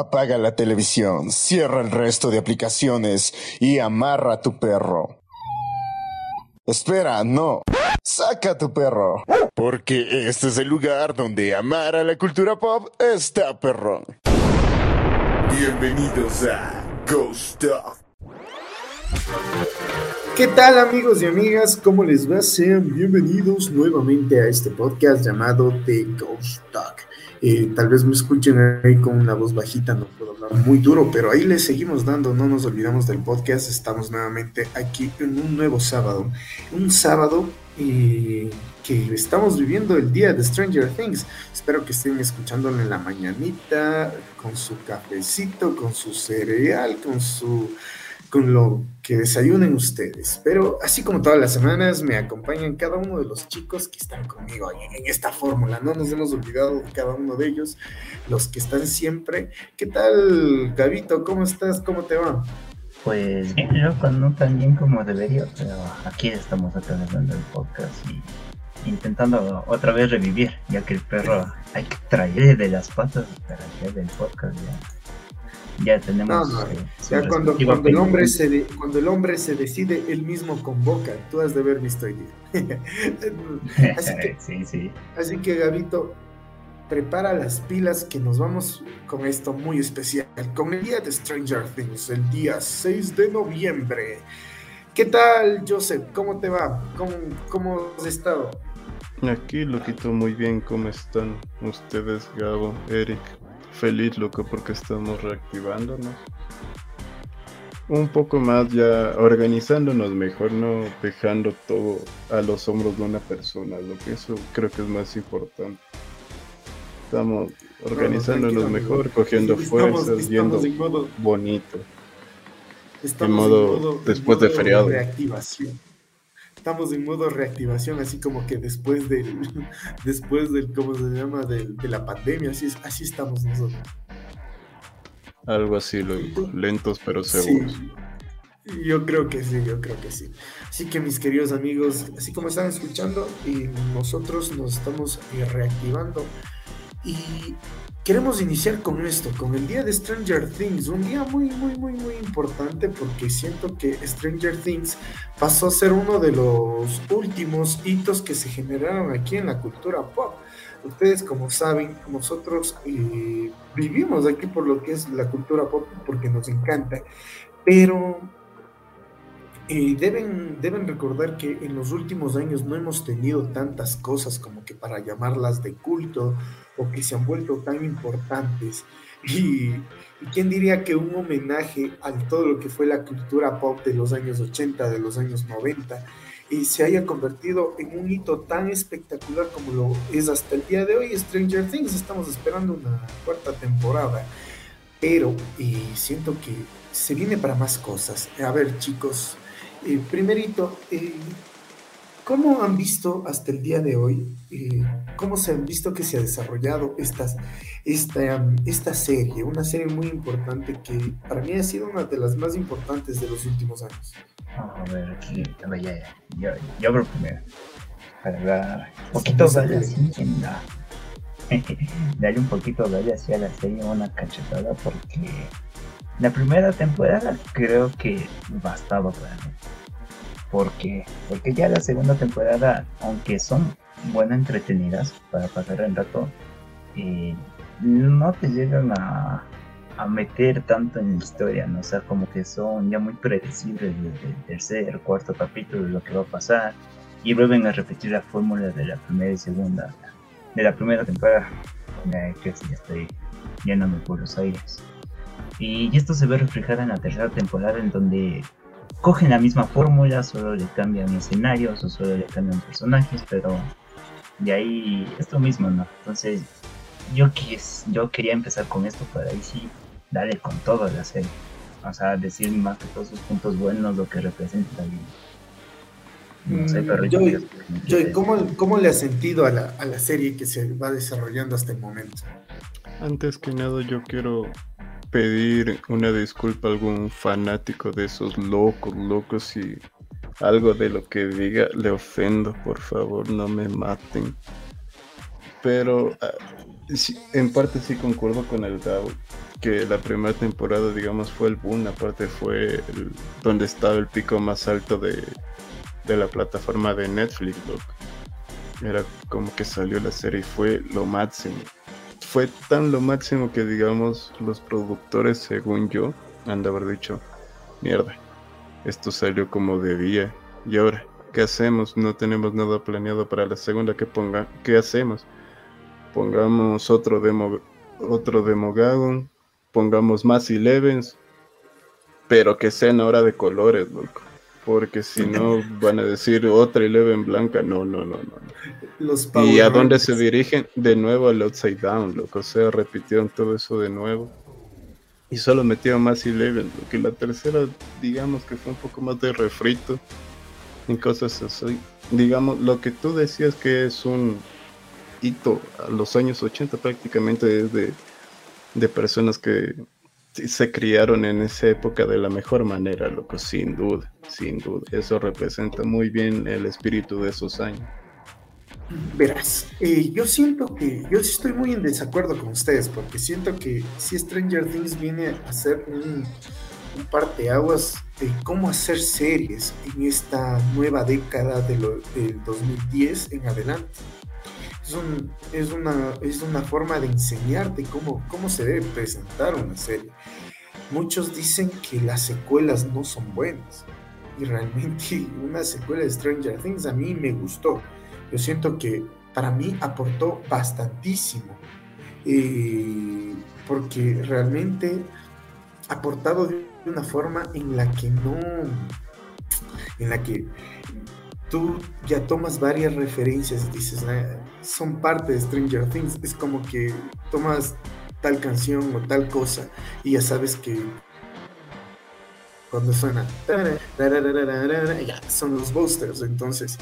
Apaga la televisión, cierra el resto de aplicaciones y amarra a tu perro. Espera, no. Saca tu perro. Porque este es el lugar donde amar a la cultura pop está perrón. Bienvenidos a Ghost Talk. ¿Qué tal amigos y amigas? ¿Cómo les va? Sean bienvenidos nuevamente a este podcast llamado The Ghost Talk. Eh, tal vez me escuchen ahí con una voz bajita, no puedo hablar muy duro, pero ahí les seguimos dando, no nos olvidamos del podcast, estamos nuevamente aquí en un nuevo sábado, un sábado eh, que estamos viviendo el día de Stranger Things, espero que estén escuchándolo en la mañanita, con su cafecito, con su cereal, con su con lo que desayunen ustedes. Pero así como todas las semanas, me acompañan cada uno de los chicos que están conmigo en esta fórmula. No nos hemos olvidado de cada uno de ellos, los que están siempre. ¿Qué tal, Gabito? ¿Cómo estás? ¿Cómo te va? Pues bien, loco, no tan bien como debería, pero aquí estamos atravesando el podcast y intentando otra vez revivir, ya que el perro hay que traer de las patas para hacer el podcast ya ya tenemos. ya cuando, cuando el hombre se cuando el hombre se decide, él mismo convoca. Tú has de haber visto hoy así que, sí, sí. Así que, Gabito, prepara las pilas que nos vamos con esto muy especial. Con el día de Stranger Things, el día 6 de noviembre. ¿Qué tal, Joseph? ¿Cómo te va? ¿Cómo, cómo has estado? Aquí lo quito muy bien. ¿Cómo están ustedes, Gabo, Eric? Feliz, loco, porque estamos reactivándonos. Un poco más ya organizándonos mejor, no dejando todo a los hombros de una persona, lo que eso creo que es más importante. Estamos organizándonos mejor, cogiendo fuerzas, yendo bonito. Estamos en modo, después de feriado. Reactivación estamos en modo reactivación, así como que después del, después del, ¿cómo se llama? De, la pandemia, así, así estamos nosotros. Algo así, lo, lentos pero seguros. yo creo que sí, yo creo que sí. Así que mis queridos amigos, así como están escuchando, y nosotros nos estamos eh, reactivando. Y queremos iniciar con esto, con el día de Stranger Things, un día muy, muy, muy, muy importante porque siento que Stranger Things pasó a ser uno de los últimos hitos que se generaron aquí en la cultura pop. Ustedes, como saben, nosotros eh, vivimos aquí por lo que es la cultura pop porque nos encanta, pero eh, deben, deben recordar que en los últimos años no hemos tenido tantas cosas como que para llamarlas de culto o que se han vuelto tan importantes. Y, quién diría que un homenaje a todo lo que fue la cultura pop de los años 80, de los años 90, y se haya convertido en un hito tan espectacular como lo es hasta el día de hoy. Stranger Things, estamos esperando una cuarta temporada, pero eh, siento que se viene para más cosas. A ver, chicos, eh, primerito, eh, ¿Cómo han visto hasta el día de hoy, eh, cómo se han visto que se ha desarrollado esta, esta serie? Una serie muy importante que para mí ha sido una de las más importantes de los últimos años. A ver, aquí, a ver, ya, ya, yo, yo abro primero. Para dar un poquito darle un poquito de así a la serie, una cachetada, porque la primera temporada creo que bastaba para mí ¿Por? Porque ya la segunda temporada, aunque son buenas entretenidas para pasar el rato, eh, no te llegan a, meter tanto en la historia, ¿no? O sea, como que son ya muy predecibles desde el tercer, cuarto capítulo de lo que va a pasar y vuelven a repetir la fórmula de la primera y segunda, de la primera temporada. que ya estoy llenándome por los aires. Y esto se ve reflejado en la tercera temporada en donde cogen la misma fórmula, solo le cambian escenarios o solo le cambian personajes, pero de ahí es lo mismo, ¿no? Entonces, yo, quis, yo quería empezar con esto para ahí sí darle con todo a la serie. O sea, decir más que todos sus puntos buenos, lo que representa. no sé, pero yo, yo, ¿cómo, ¿cómo, le has sentido a la, a la serie que se va desarrollando hasta el momento? Antes que nada, yo quiero pedir una disculpa a algún fanático de esos locos, locos y algo de lo que diga le ofendo, por favor, no me maten. Pero ah, en parte sí concuerdo con el Gabo, que la primera temporada, digamos, fue el boom, aparte fue donde estaba el pico más alto de, de la plataforma de Netflix, Era como que salió la serie y fue lo máximo. Fue tan lo máximo que, digamos, los productores, según yo, han de haber dicho, mierda, esto salió como debía. Y ahora, ¿qué hacemos? No tenemos nada planeado para la segunda que ponga. ¿Qué hacemos? Pongamos otro demo, otro Demogagon, pongamos más Elevens, pero que sean ahora de colores, loco. Porque si no van a decir otra Eleven blanca. No, no, no, no. ¿Y a dónde se dirigen? De nuevo al Outside Down, loco. O sea, repitieron todo eso de nuevo. Y solo metieron más Eleven. Lo que la tercera, digamos que fue un poco más de refrito. En cosas así. Digamos, lo que tú decías que es un hito a los años 80 prácticamente es de, de personas que se criaron en esa época de la mejor manera, loco, sin duda, sin duda. Eso representa muy bien el espíritu de esos años. Verás, eh, yo siento que, yo estoy muy en desacuerdo con ustedes, porque siento que si Stranger Things viene a ser un, un parteaguas de cómo hacer series en esta nueva década de del 2010 en adelante. Es, un, es, una, es una forma de enseñarte cómo, cómo se debe presentar una serie. Muchos dicen que las secuelas no son buenas. Y realmente una secuela de Stranger Things a mí me gustó. Yo siento que para mí aportó bastantísimo. Eh, porque realmente aportado de una forma en la que no, en la que tú ya tomas varias referencias y dices, son parte de Stranger Things. Es como que tomas tal canción o tal cosa y ya sabes que cuando suena son los boosters entonces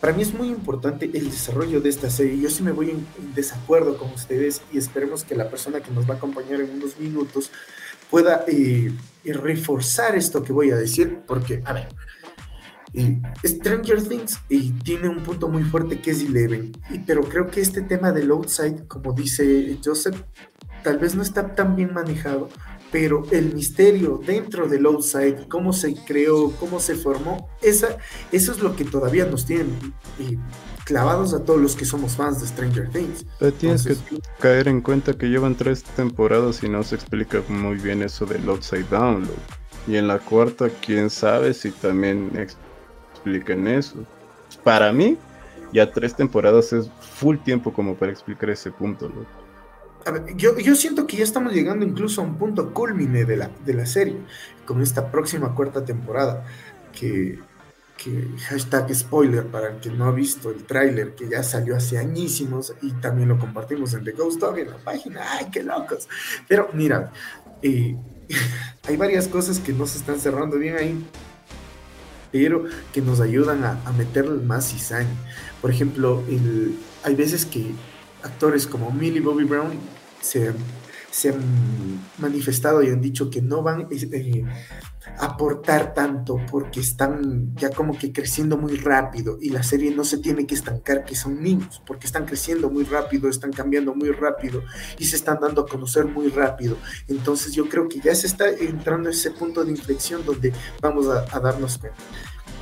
para mí es muy importante el desarrollo de esta serie yo sí me voy en, desacuerdo con ustedes y esperemos que la persona que nos va a acompañar en unos minutos pueda eh, reforzar esto que voy a decir porque a ver Stranger Things y tiene un punto muy fuerte que es Eleven, pero creo que este tema del outside, como dice Joseph, tal vez no está tan bien manejado, pero el misterio dentro del outside, cómo se creó, cómo se formó, esa, eso es lo que todavía nos tiene eh, clavados a todos los que somos fans de Stranger Things. Pero tienes que caer en cuenta que llevan tres temporadas y no se explica muy bien eso del outside down. Y en la cuarta, quién sabe si también expliquen eso. Para mí, ya tres temporadas es full tiempo como para explicar ese punto. yo, yo, siento que ya estamos llegando incluso a un punto culmine de la, de la serie, con esta próxima cuarta temporada, que, que hashtag spoiler para el que no ha visto el tráiler, que ya salió hace añísimos y también lo compartimos en The Ghost Dog en la página, ¡ay, qué locos! Pero mira, eh, hay varias cosas que no se están cerrando bien ahí, pero que nos ayudan a, meterle más cizaña. Por ejemplo, el, hay veces que actores como Millie Bobby Brown se, se han manifestado y han dicho que no van eh, a aportar tanto porque están ya como que creciendo muy rápido y la serie no se tiene que estancar que son niños porque están creciendo muy rápido, están cambiando muy rápido y se están dando a conocer muy rápido. Entonces yo creo que ya se está entrando ese punto de inflexión donde vamos a, a darnos cuenta.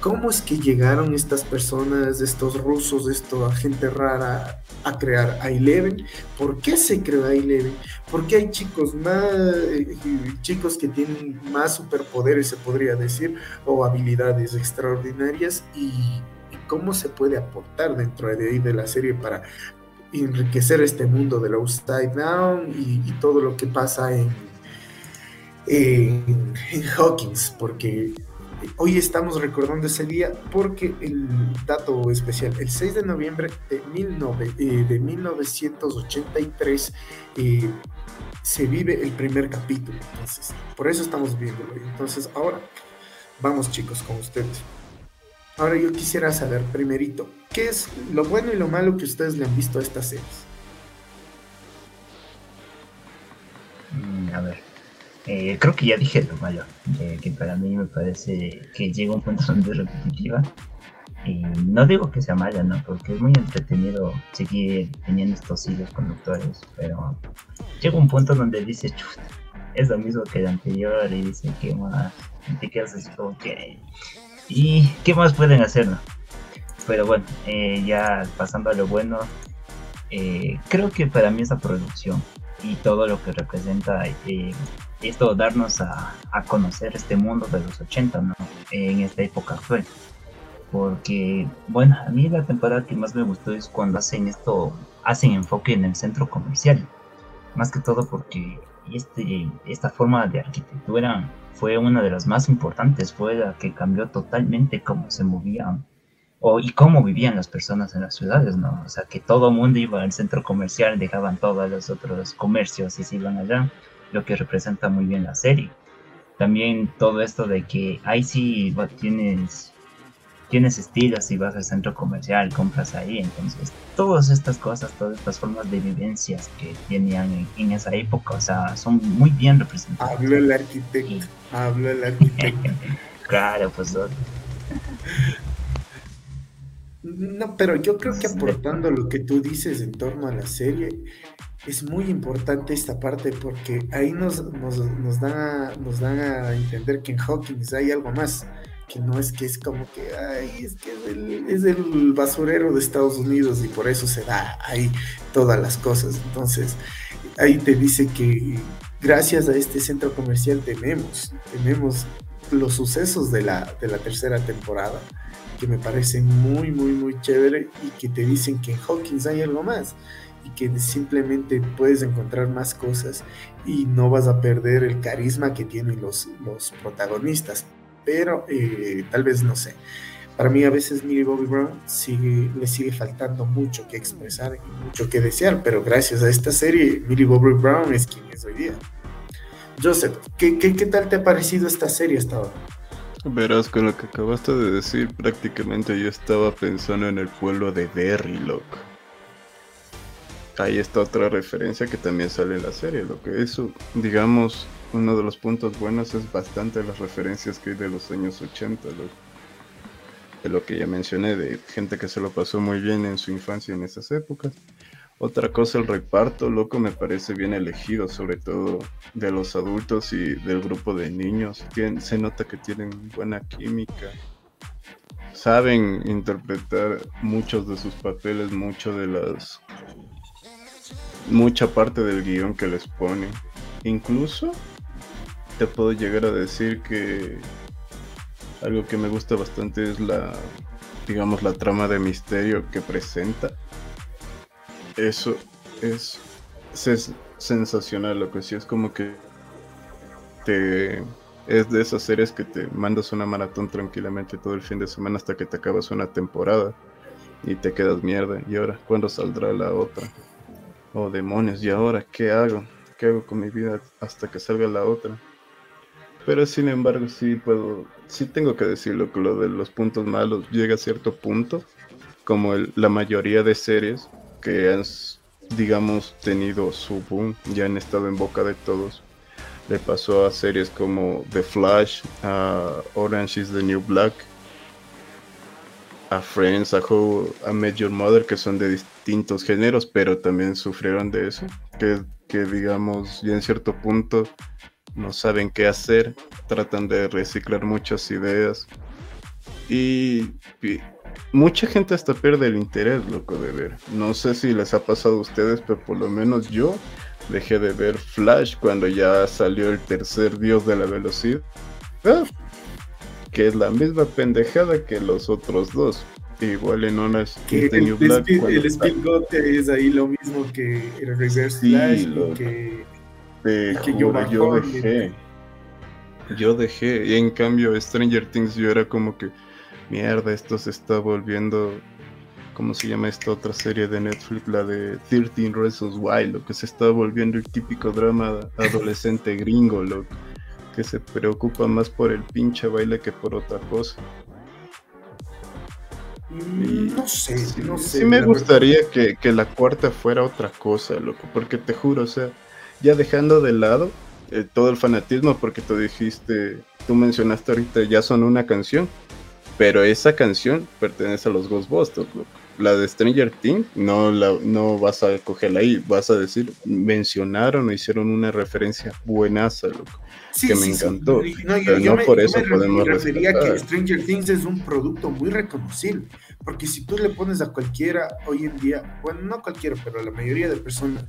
¿Cómo es que llegaron estas personas, estos rusos, esta gente rara, a crear a Eleven? ¿Por qué se creó a Eleven? ¿Por qué hay chicos más, eh, chicos que tienen más superpoderes, se podría decir, o habilidades extraordinarias? ¿Y, cómo se puede aportar dentro de ahí de la serie para enriquecer este mundo del Upside Down y, todo lo que pasa en, en, en Hawkins? Porque hoy estamos recordando ese día porque el dato especial, el 6 de noviembre de, eh, de 1983 eh, se vive el primer capítulo. Entonces, por eso estamos viéndolo. Entonces, ahora vamos chicos con ustedes. Ahora yo quisiera saber primerito, ¿qué es lo bueno y lo malo que ustedes le han visto a estas series? Mm, a ver, eh, creo que ya dije lo malo, que para mí me parece que llega un punto donde es repetitiva. Y no digo que sea mala, ¿no? Porque es muy entretenido seguir teniendo estos hilos conductores, pero llega un punto donde dice, chuta, es lo mismo que el anterior y dice, ¿qué más? Y te quedas así como que... ¿Y qué más pueden hacer, no? Pero bueno, eh, ya pasando a lo bueno, eh, creo que para mí esa producción y todo lo que representa eh, esto darnos a, a, conocer este mundo de los 80 ¿no? en esta época actual porque bueno a mí la temporada que más me gustó es cuando hacen esto hacen enfoque en el centro comercial más que todo porque este, esta forma de arquitectura fue una de las más importantes fue la que cambió totalmente cómo se movían o, y cómo vivían las personas en las ciudades, ¿no? O sea, que todo el mundo iba al centro comercial, dejaban todos los otros comercios y se iban allá, lo que representa muy bien la serie. También todo esto de que ahí sí tienes, tienes estilos y vas al centro comercial, compras ahí, entonces todas estas cosas, todas estas formas de vivencias que tenían en, esa época, o sea, son muy bien representadas. Habló el arquitecto, habló el arquitecto. claro, pues... No, pero yo creo que aportando lo que tú dices en torno a la serie, es muy importante esta parte porque ahí nos, nos, nos, dan, a, nos dan a entender que en Hawkins hay algo más, que no es que es como que, ay, es que es el, es el basurero de Estados Unidos y por eso se da ahí todas las cosas. Entonces, ahí te dice que gracias a este centro comercial tenemos, tenemos los sucesos de la, de la tercera temporada que me parecen muy, muy, muy chévere y que te dicen que en Hawkins hay algo más y que simplemente puedes encontrar más cosas y no vas a perder el carisma que tienen los, los protagonistas. Pero eh, tal vez no sé. Para mí a veces Millie Bobby Brown sigue, le sigue faltando mucho que expresar y mucho que desear, pero gracias a esta serie Millie Bobby Brown es quien es hoy día. Joseph, ¿qué, qué, qué tal te ha parecido esta serie hasta ahora? Verás, con lo que acabaste de decir, prácticamente yo estaba pensando en el pueblo de Derrylock. Ahí está otra referencia que también sale en la serie, lo que eso, digamos, uno de los puntos buenos es bastante las referencias que hay de los años 80, de lo que ya mencioné, de gente que se lo pasó muy bien en su infancia en esas épocas. Otra cosa, el reparto, loco, me parece bien elegido, sobre todo de los adultos y del grupo de niños. se nota que tienen buena química. Saben interpretar muchos de sus papeles, mucho de las. Mucha parte del guion que les ponen. Incluso te puedo llegar a decir que algo que me gusta bastante es la, digamos, la trama de misterio que presenta eso es, sensacional, lo que sí es como que te es de esas series que te mandas una maratón tranquilamente todo el fin de semana hasta que te acabas una temporada y te quedas mierda. ¿Y ahora cuándo saldrá la otra? Oh, demonios, ¿y ahora qué hago? ¿Qué hago con mi vida hasta que salga la otra? Pero sin embargo, sí puedo, sí tengo que decirlo que lo de los puntos malos llega a cierto punto, como la mayoría de series, que han, digamos, tenido su boom, ya han estado en boca de todos. Le pasó a series como The Flash, a Orange is the New Black, a Friends, a How a Major Mother, que son de distintos géneros, pero también sufrieron de eso, que, que digamos, ya en cierto punto no saben qué hacer, tratan de reciclar muchas ideas. y mucha gente hasta pierde el interés, loco, de ver. No sé si les ha pasado a ustedes, pero por lo menos yo dejé de ver Flash cuando ya salió el tercer dios de la velocidad. Que es la misma pendejada que los otros dos. Igual en una que el, New Black el, speed, es ahí lo mismo que el Reverse Flash que, que yo, yo dejé. Yo dejé. Y en cambio Stranger Things yo era como que mierda, esto se está volviendo, ¿cómo se llama esta otra serie de Netflix? La de 13 Reasons Why, lo que se está volviendo el típico drama adolescente gringo, lo que se preocupa más por el pinche baile que por otra cosa. Mm, no sé, no sé. Sí me gustaría que, que, la cuarta fuera otra cosa, loco, porque te juro, o sea, ya dejando de lado eh, todo el fanatismo, porque tú dijiste, tú mencionaste ahorita, ya son una canción Pero esa canción pertenece a los Ghostbusters, loco. La de Stranger Things no, la, no vas a cogerla ahí, vas a decir, mencionaron o hicieron una referencia buenaza, loco. Sí, que me sí, sí. encantó. No, yo, Pero yo no me, por yo eso me re- podemos refería respetar. que Stranger Things es un producto muy reconocible. Porque si tú le pones a cualquiera hoy en día, bueno, no cualquiera, pero a la mayoría de personas,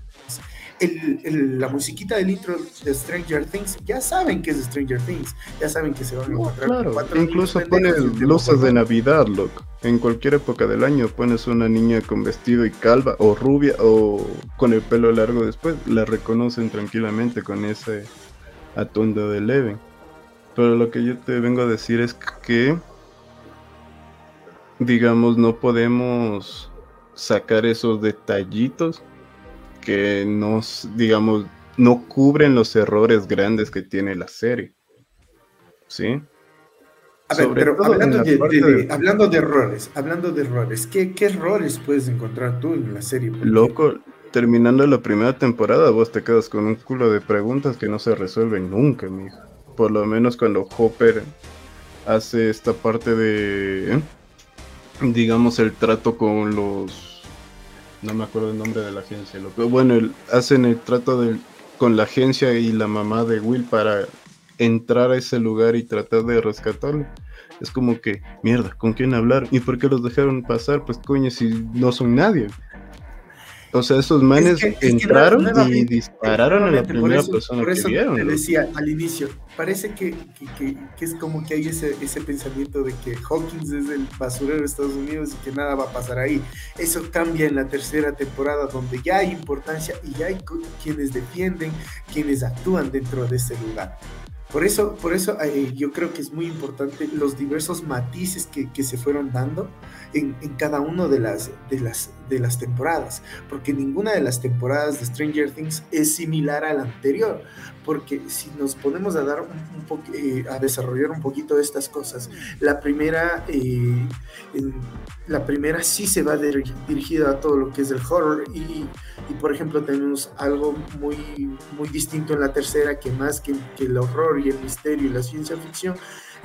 el- el- la musiquita del intro de Stranger Things, ya saben que es Stranger Things, ya saben que se van a encontrar con claro, cuatro incluso pones luces de. Navidad, loco. En cualquier época del año pones una niña con vestido y calva, o rubia, o con el pelo largo después, la reconocen tranquilamente con ese atuendo de Leven. Pero lo que yo te vengo a decir es que, digamos, no podemos sacar esos detallitos que nos, digamos, no cubren los errores grandes que tiene la serie. ¿Sí? A ver, Sobre pero hablando la de, parte de- de- de- hablando de errores, hablando de errores, ¿qué, qué errores puedes encontrar tú en la serie? Loco, terminando la primera temporada, vos te quedas con un culo de preguntas que no se resuelven nunca, mijo. Por lo menos cuando Hopper hace esta parte de, ¿eh? digamos, el trato con los... No me acuerdo el nombre de la agencia, loco. Bueno, el- hacen el trato del, con la agencia y la mamá de Will para entrar a ese lugar y tratar de rescatarlo. Es como que, mierda, ¿con quién hablar? ¿Y por qué los dejaron pasar? Pues coño, si no son nadie. O sea, esos manes que- es que entraron y nuevamente- dispararon a la primera eso- persona que vieron. Te decía al inicio, parece que, que- que- que es como que hay ese, ese pensamiento de que Hawkins es el basurero de Estados Unidos y que nada va a pasar ahí. Eso cambia en la tercera temporada, donde ya hay importancia y ya hay quienes defienden, quienes actúan dentro de ese lugar. Por eso, por eso eh, yo creo que es muy importante los diversos matices que, que se fueron dando en, en cada una de las, de, las, de las temporadas, porque ninguna de las temporadas de Stranger Things es similar a la anterior, porque si nos ponemos a dar un, un eh, a desarrollar un poquito estas cosas, la primera, eh, en- la primera sí se va dir- dirigida a todo lo que es el horror y, y, por ejemplo tenemos algo muy, muy distinto en la tercera que más que, que el horror y el misterio y la ciencia ficción,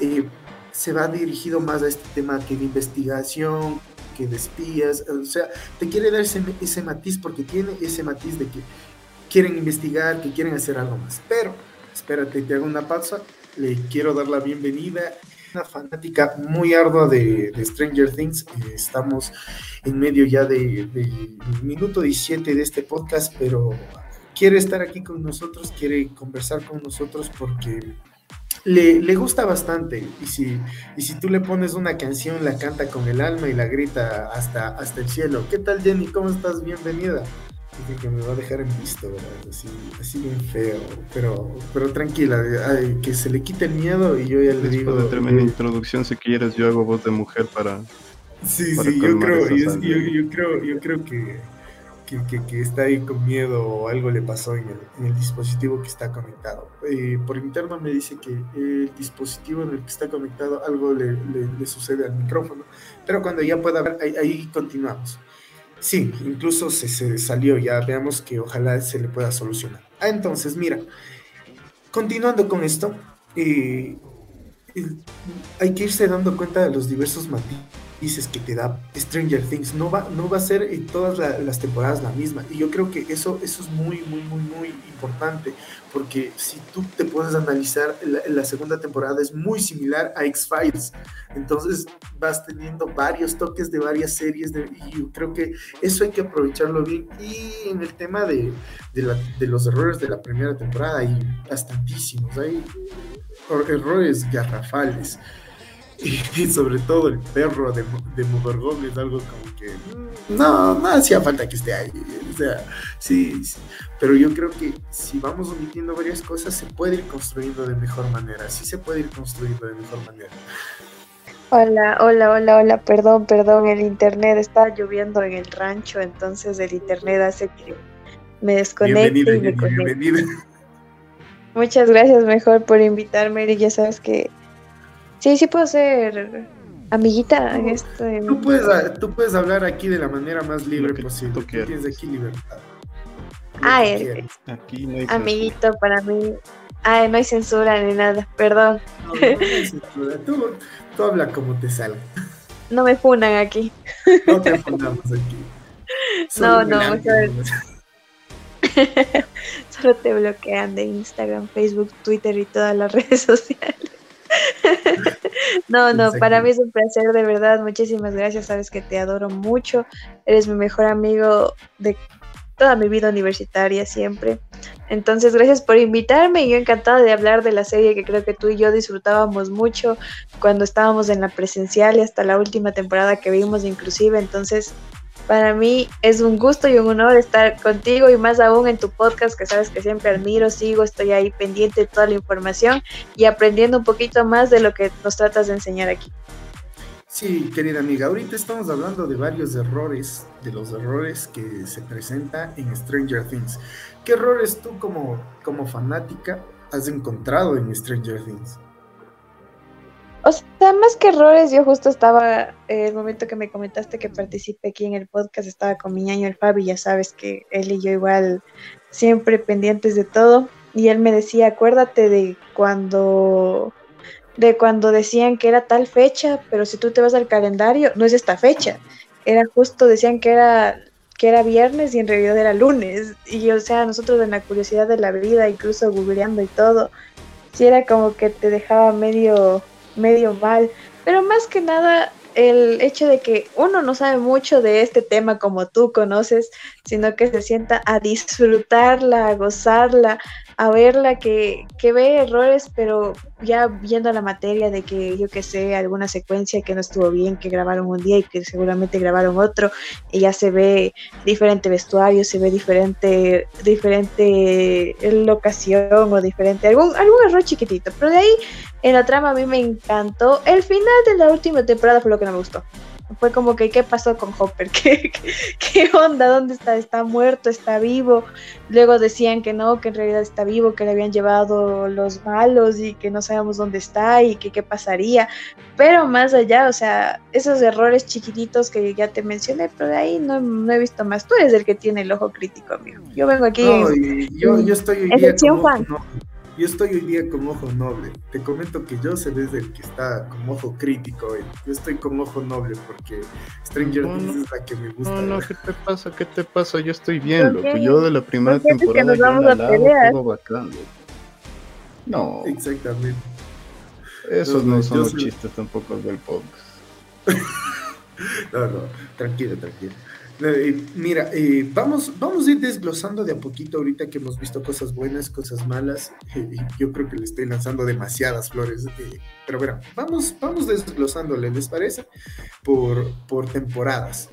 eh, se va dirigido más a este tema que de investigación, que de espías, o sea, te quiere dar ese, ese matiz porque tiene ese matiz de que quieren investigar, que quieren hacer algo más. Pero, espérate, te hago una pausa, le quiero dar la bienvenida. Una fanática muy ardua de, de Stranger Things. Eh, estamos en medio ya de, de minuto 17 de este podcast, pero quiere estar aquí con nosotros, quiere conversar con nosotros porque le, le gusta bastante. Y si, y si tú le pones una canción, la canta con el alma y la grita hasta, hasta el cielo. ¿Qué tal, Jenny? ¿Cómo estás? Bienvenida. Dije que me va a dejar en visto, ¿verdad? Así, así bien feo. Pero, pero tranquila, ay, que se le quite el miedo y yo ya le digo. Después de tremenda eh, introducción, si quieres, yo hago voz de mujer para... Sí, para sí, yo creo, yo- yo creo, yo creo que, que, que- que está ahí con miedo o algo le pasó en el, en el dispositivo que está conectado. Eh, por interno me dice que el dispositivo en el que está conectado algo le, le- le sucede al micrófono, pero cuando ya pueda ver, ahí, ahí continuamos. Sí, incluso se, se salió, ya veamos que ojalá se le pueda solucionar. Ah, entonces, mira, continuando con esto, eh, el- hay que irse dando cuenta de los diversos matices que te da Stranger Things. No va, no va a ser en todas la- las temporadas la misma. Y yo creo que eso, eso es muy, muy, muy, muy importante. Porque si tú te puedes analizar, la, la segunda temporada es muy similar a X-Files. Entonces vas teniendo varios toques de varias series. de- y yo creo que eso hay que aprovecharlo bien. Y en el tema de, de, la- de los errores de la primera temporada hay bastantísimos. Hay er- errores garrafales. Y, sobre todo el perro de, de Mugorgón es algo como que mm, no, no hacía falta que esté ahí. O sea, sí, sí. Pero yo creo que si vamos omitiendo varias cosas, se puede ir construyendo de mejor manera. Sí se puede ir construyendo de mejor manera. Hola, hola, hola, hola, perdón, perdón, el internet está lloviendo en el rancho, entonces el internet hace que me desconecte Bienvenida, y me bienvenida. Muchas gracias mejor por invitarme, Eric, ya sabes que sí, sí puedo ser amiguita en esto. en- Tú puedes, tú puedes hablar aquí de la manera más libre que posible. tú tienes aquí libertad. Lo Ah. Aquí no hay... amiguito para mí. Ay, no hay censura ni nada, perdón. No, no hay censura. Tú, tú habla como te salga. No me funan aquí. No te fundamos aquí. No, Solo no, el mejor-. Solo te bloquean de Instagram, Facebook, Twitter y todas las redes sociales. No, no, para mí es un placer, de verdad. Muchísimas gracias. Sabes que te adoro mucho. Eres mi mejor amigo de toda mi vida universitaria siempre. Entonces, gracias por invitarme y yo encantada de hablar de la serie que creo que tú y yo disfrutábamos mucho cuando estábamos en la presencial y hasta la última temporada que vimos inclusive. Entonces, para mí es un gusto y un honor estar contigo y más aún en tu podcast que sabes que siempre admiro, sigo, estoy ahí pendiente de toda la información y aprendiendo un poquito más de lo que nos tratas de enseñar aquí. Sí, querida amiga, ahorita estamos hablando de varios errores, de los errores que se presenta en Stranger Things. ¿Qué errores tú como, como fanática has encontrado en Stranger Things? O sea, más que errores, yo justo estaba, eh, el momento que me comentaste que participé aquí en el podcast, estaba con mi ñaño el Fabi, ya sabes que él y yo igual siempre pendientes de todo, y él me decía, acuérdate de cuando, de cuando decían que era tal fecha, pero si tú te vas al calendario, no es esta fecha, era justo, decían que era que era viernes y en realidad era lunes, y o sea, nosotros en la curiosidad de la vida, incluso googleando y todo, sí era como que te dejaba medio medio mal, pero más que nada el hecho de que uno no sabe mucho de este tema como tú conoces, sino que se sienta a disfrutarla, a gozarla, a verla, que, que ve errores, pero ya viendo la materia de que yo que sé, alguna secuencia que no estuvo bien, que grabaron un día y que seguramente grabaron otro, y ya se ve diferente vestuario, se ve diferente, diferente locación o diferente, algún, algún error chiquitito, pero de ahí en la trama a mí me encantó. El final de la última temporada fue lo que no me gustó. Fue como que, ¿qué pasó con Hopper? ¿Qué, qué, qué onda? ¿Dónde está? ¿Está muerto? ¿Está vivo? Luego decían que no, que en realidad está vivo, que le habían llevado los malos y que no sabemos dónde está y que qué pasaría. Pero más allá, o sea, esos errores chiquititos que ya te mencioné, pero de ahí no, no he visto más. Tú eres el que tiene el ojo crítico, amigo. Yo vengo aquí. No, y yo, yo estoy en día Yo estoy hoy día con ojo noble. Te comento que yo soy desde el que está con ojo crítico hoy. Yo estoy con ojo noble porque Stranger Things no. es la que me gusta. No, no. ¿qué te pasa? ¿Qué te pasa? Yo estoy bien, ¿Por loco. Yo de la primera ¿Por qué dices que temporada nos yo vamos la a lavo, bacán, loco. No, Exactamente. esos No, son yo los chistes tampoco del podcast. No, no, tranquilo, tranquilo. Mira, eh, vamos, vamos a ir desglosando de a poquito ahorita que hemos visto cosas buenas, cosas malas. Eh, yo creo que le estoy lanzando demasiadas flores. eh, pero bueno, vamos, vamos desglosándole, ¿les parece? Por, por temporadas.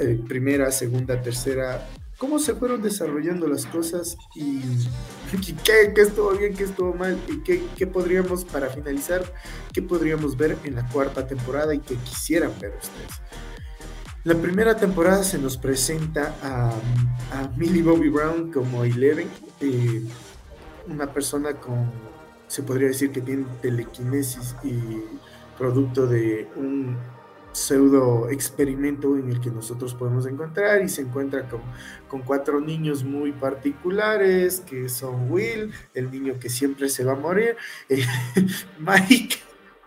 Eh, primera, segunda, tercera. ¿Cómo se fueron desarrollando las cosas? Y, y qué, qué estuvo bien, qué estuvo mal. Y qué, qué podríamos, para finalizar, qué podríamos ver en la cuarta temporada y qué quisieran ver ustedes. La primera temporada se nos presenta a, Millie Bobby Brown como Eleven, eh, una persona con, se podría decir que tiene telequinesis y producto de un pseudo experimento en el que nosotros podemos encontrar y se encuentra con, con cuatro niños muy particulares que son Will, el niño que siempre se va a morir, Mike,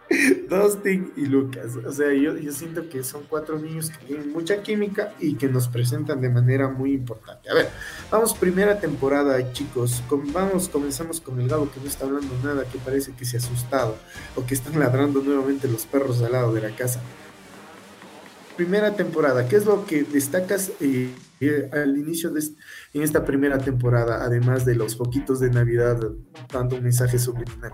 Dustin y Lucas. O sea, yo, yo siento que son cuatro niños que tienen mucha química y que nos presentan de manera muy importante. A ver, vamos, primera temporada, chicos. Vamos, comenzamos con el Gabo que no está hablando nada, que parece que se ha asustado o que están ladrando nuevamente los perros al lado de la casa. Primera temporada, ¿qué es lo que destacas eh, eh, al inicio de en esta primera temporada, además de los foquitos de Navidad dando un mensaje subliminal?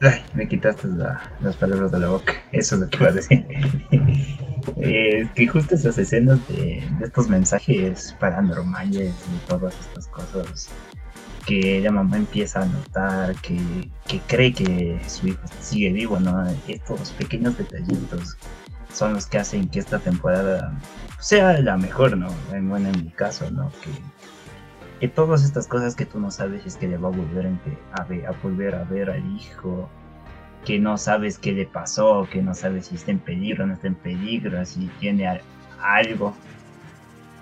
Ay, me quitaste la- las palabras de la boca. Eso es lo que iba a decir. Eh, que justo esas escenas de, de estos mensajes paranormales y todas estas cosas que la mamá empieza a notar, que, que cree que su hijo sigue vivo, ¿no? Estos pequeños detallitos son los que hacen que esta temporada sea la mejor, ¿no? Bueno, en mi caso, ¿no? Que, que todas estas cosas que tú no sabes es que le va a volver a, ver, a volver a ver al hijo, que no sabes qué le pasó, que no sabes si está en peligro no está en peligro, si tiene algo.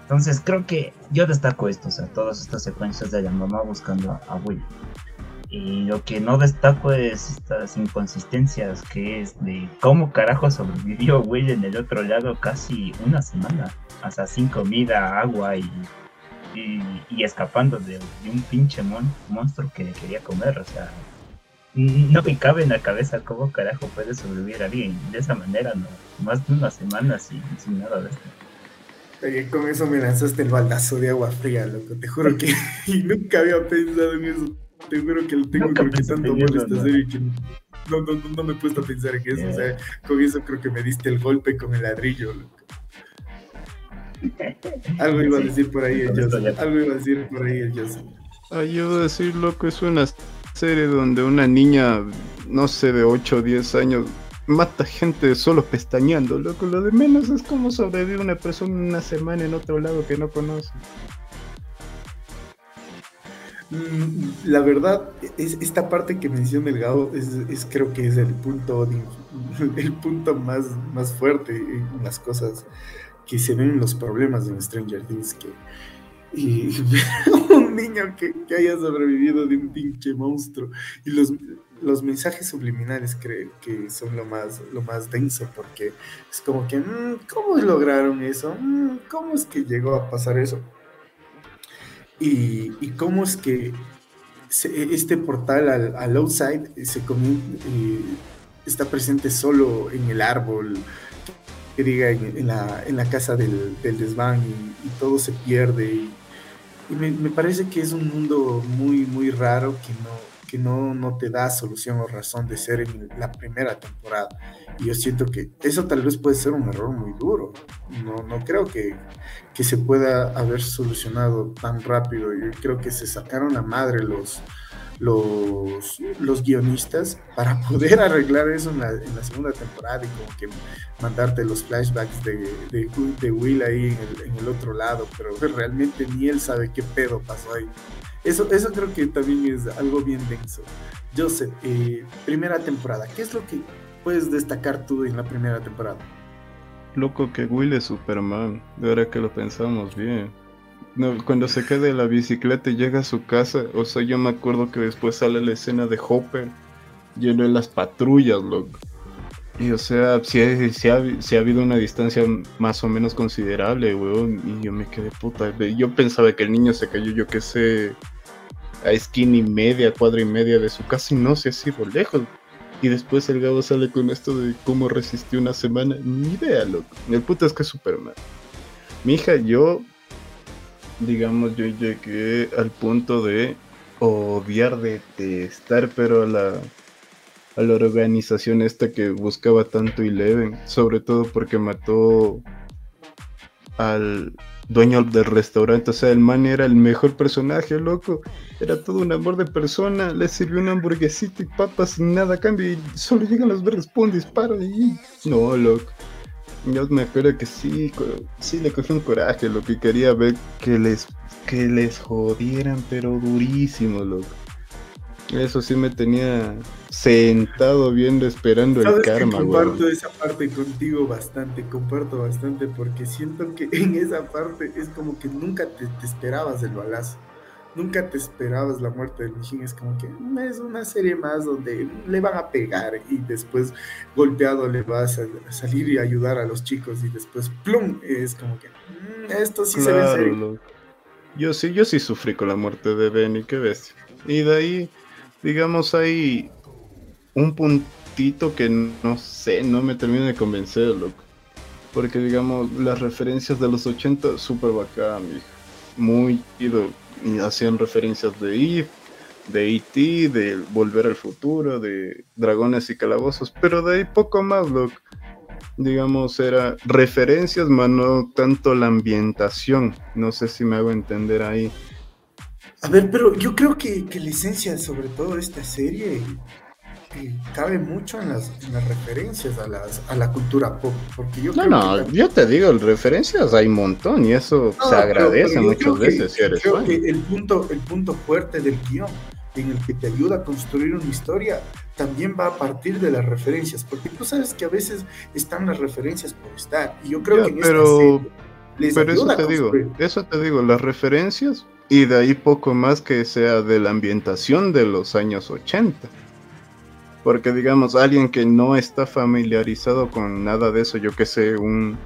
Entonces creo que yo destaco esto, o sea, todas estas secuencias de la mamá buscando a, a Will. Y lo que no destaco es estas inconsistencias, que es de cómo carajo sobrevivió Will en el otro lado casi una semana, hasta sin comida, agua y, y, escapando de, un pinche monstruo que quería comer, o sea, no me cabe en la cabeza cómo carajo puede sobrevivir alguien de esa manera, no, más de una semana sin, sin nada de esto. con eso me lanzaste el baldazo de agua fría, loco. Te juro que nunca había pensado en eso. Te juro que lo tengo creo que tanto amor esta serie que no, no, no, me he puesto a pensar en eso. O sea, con eso creo que me diste el golpe con el ladrillo. Algo iba a decir por ahí el Joseph. Algo iba a decir por ahí el Joseph. Ah, yo iba a decir, loco, es una serie donde una niña, no sé, de 8 o 10 años, mata gente solo pestañeando, loco. Lo de menos es como sobrevivir una persona una semana en otro lado que no conoce. Mm, la verdad, es, esta parte que menciona el Gabo es, creo que es el punto, el punto más, más fuerte en las cosas que se ven en los problemas de Stranger Things. Que, y un niño que, haya sobrevivido de un pinche monstruo y los, los mensajes subliminales creo que son lo más, lo más denso porque es como que, mm, ¿cómo lograron eso? Mm, ¿Cómo es que llegó a pasar eso? y, cómo es que este portal al, outside se eh, está presente solo en el árbol, que diga en, la, en la, casa del, desván y, todo se pierde. Y, me, me, parece que es un mundo muy, muy raro que no, que no, no te da solución o razón de ser en la primera temporada. Y yo siento que eso tal vez puede ser un error muy duro. No, no creo que, que se pueda haber solucionado tan rápido. Yo creo que se sacaron la madre los, los, los guionistas para poder arreglar eso en la, segunda temporada y como que mandarte los flashbacks de, de, Will ahí en el, otro lado, pero realmente ni él sabe qué pedo pasó ahí. Eso, eso creo que también es algo bien denso. Joseph, eh, primera temporada, ¿qué es lo que puedes destacar tú en la primera temporada? Loco que Will es Superman, de ahora que lo pensamos bien. No, cuando se queda de la bicicleta y llega a su casa, o sea, yo me acuerdo que después sale la escena de Hopper lleno de las patrullas, loco. Y o sea, si ha, ha, habido una distancia más o menos considerable, weón. Y yo me quedé puta. Yo pensaba que el niño se cayó, yo qué sé, a esquina y media, cuadra y media de su casa y no se ha sido lejos. Y después el Gabo sale con esto de cómo resistió una semana. Ni idea, loco. El puto es que es Superman. Mi hija, yo, digamos, yo llegué al punto de odiar, de, estar, pero a la, a la organización esta que buscaba tanto Eleven. Sobre todo porque mató al, dueño del restaurante. O sea, el man era el mejor personaje, loco. Era todo un amor de persona. Le sirvió una hamburguesita y papas sin nada cambio. Y solo llegan los verdes, pum, disparo y. No, loco. Yo me acuerdo que sí, sí le cogí un coraje, lo que quería ver que les, que les jodieran, pero durísimo, loco. Eso sí me tenía sentado viendo, esperando el karma, Comparto esa parte contigo bastante, comparto bastante, porque siento que en esa parte es como que nunca te, esperabas el balazo. Nunca te esperabas la muerte del Mijin. Es como que mm, es una serie más donde le van a pegar y después golpeado le vas a salir y ayudar a los chicos y después plum. Es como que mm, esto sí se ve serio. Yo sí, yo sí sufrí con la muerte de Benny, qué ves. Y de ahí digamos, hay un puntito que no sé, no me termina de convencer, loco. Porque, digamos, las referencias de los 80, súper bacán, muy ido. Hacían referencias de Eve, de E.T., de Volver al Futuro, de Dragones y Calabozos, pero de ahí poco más, loco. Digamos, era referencias, más no tanto la ambientación. No sé si me hago entender ahí. A ver, pero yo creo que, la esencia, sobre todo esta serie, eh, cabe mucho en las, referencias a, las, a la cultura pop. Porque yo no, no, yo te digo, referencias hay un montón y eso se agradece muchas veces si eres creo que el punto, el punto fuerte del guion en el que te ayuda a construir una historia también va a partir de las referencias, porque tú sabes que a veces están las referencias por estar, y yo creo que en pero... esta les Pero eso ayuda a te digo, construir. eso te digo, las referencias y de ahí poco más que sea de la ambientación de los años 80. Porque digamos, alguien que no está familiarizado con nada de eso, yo que sé, un,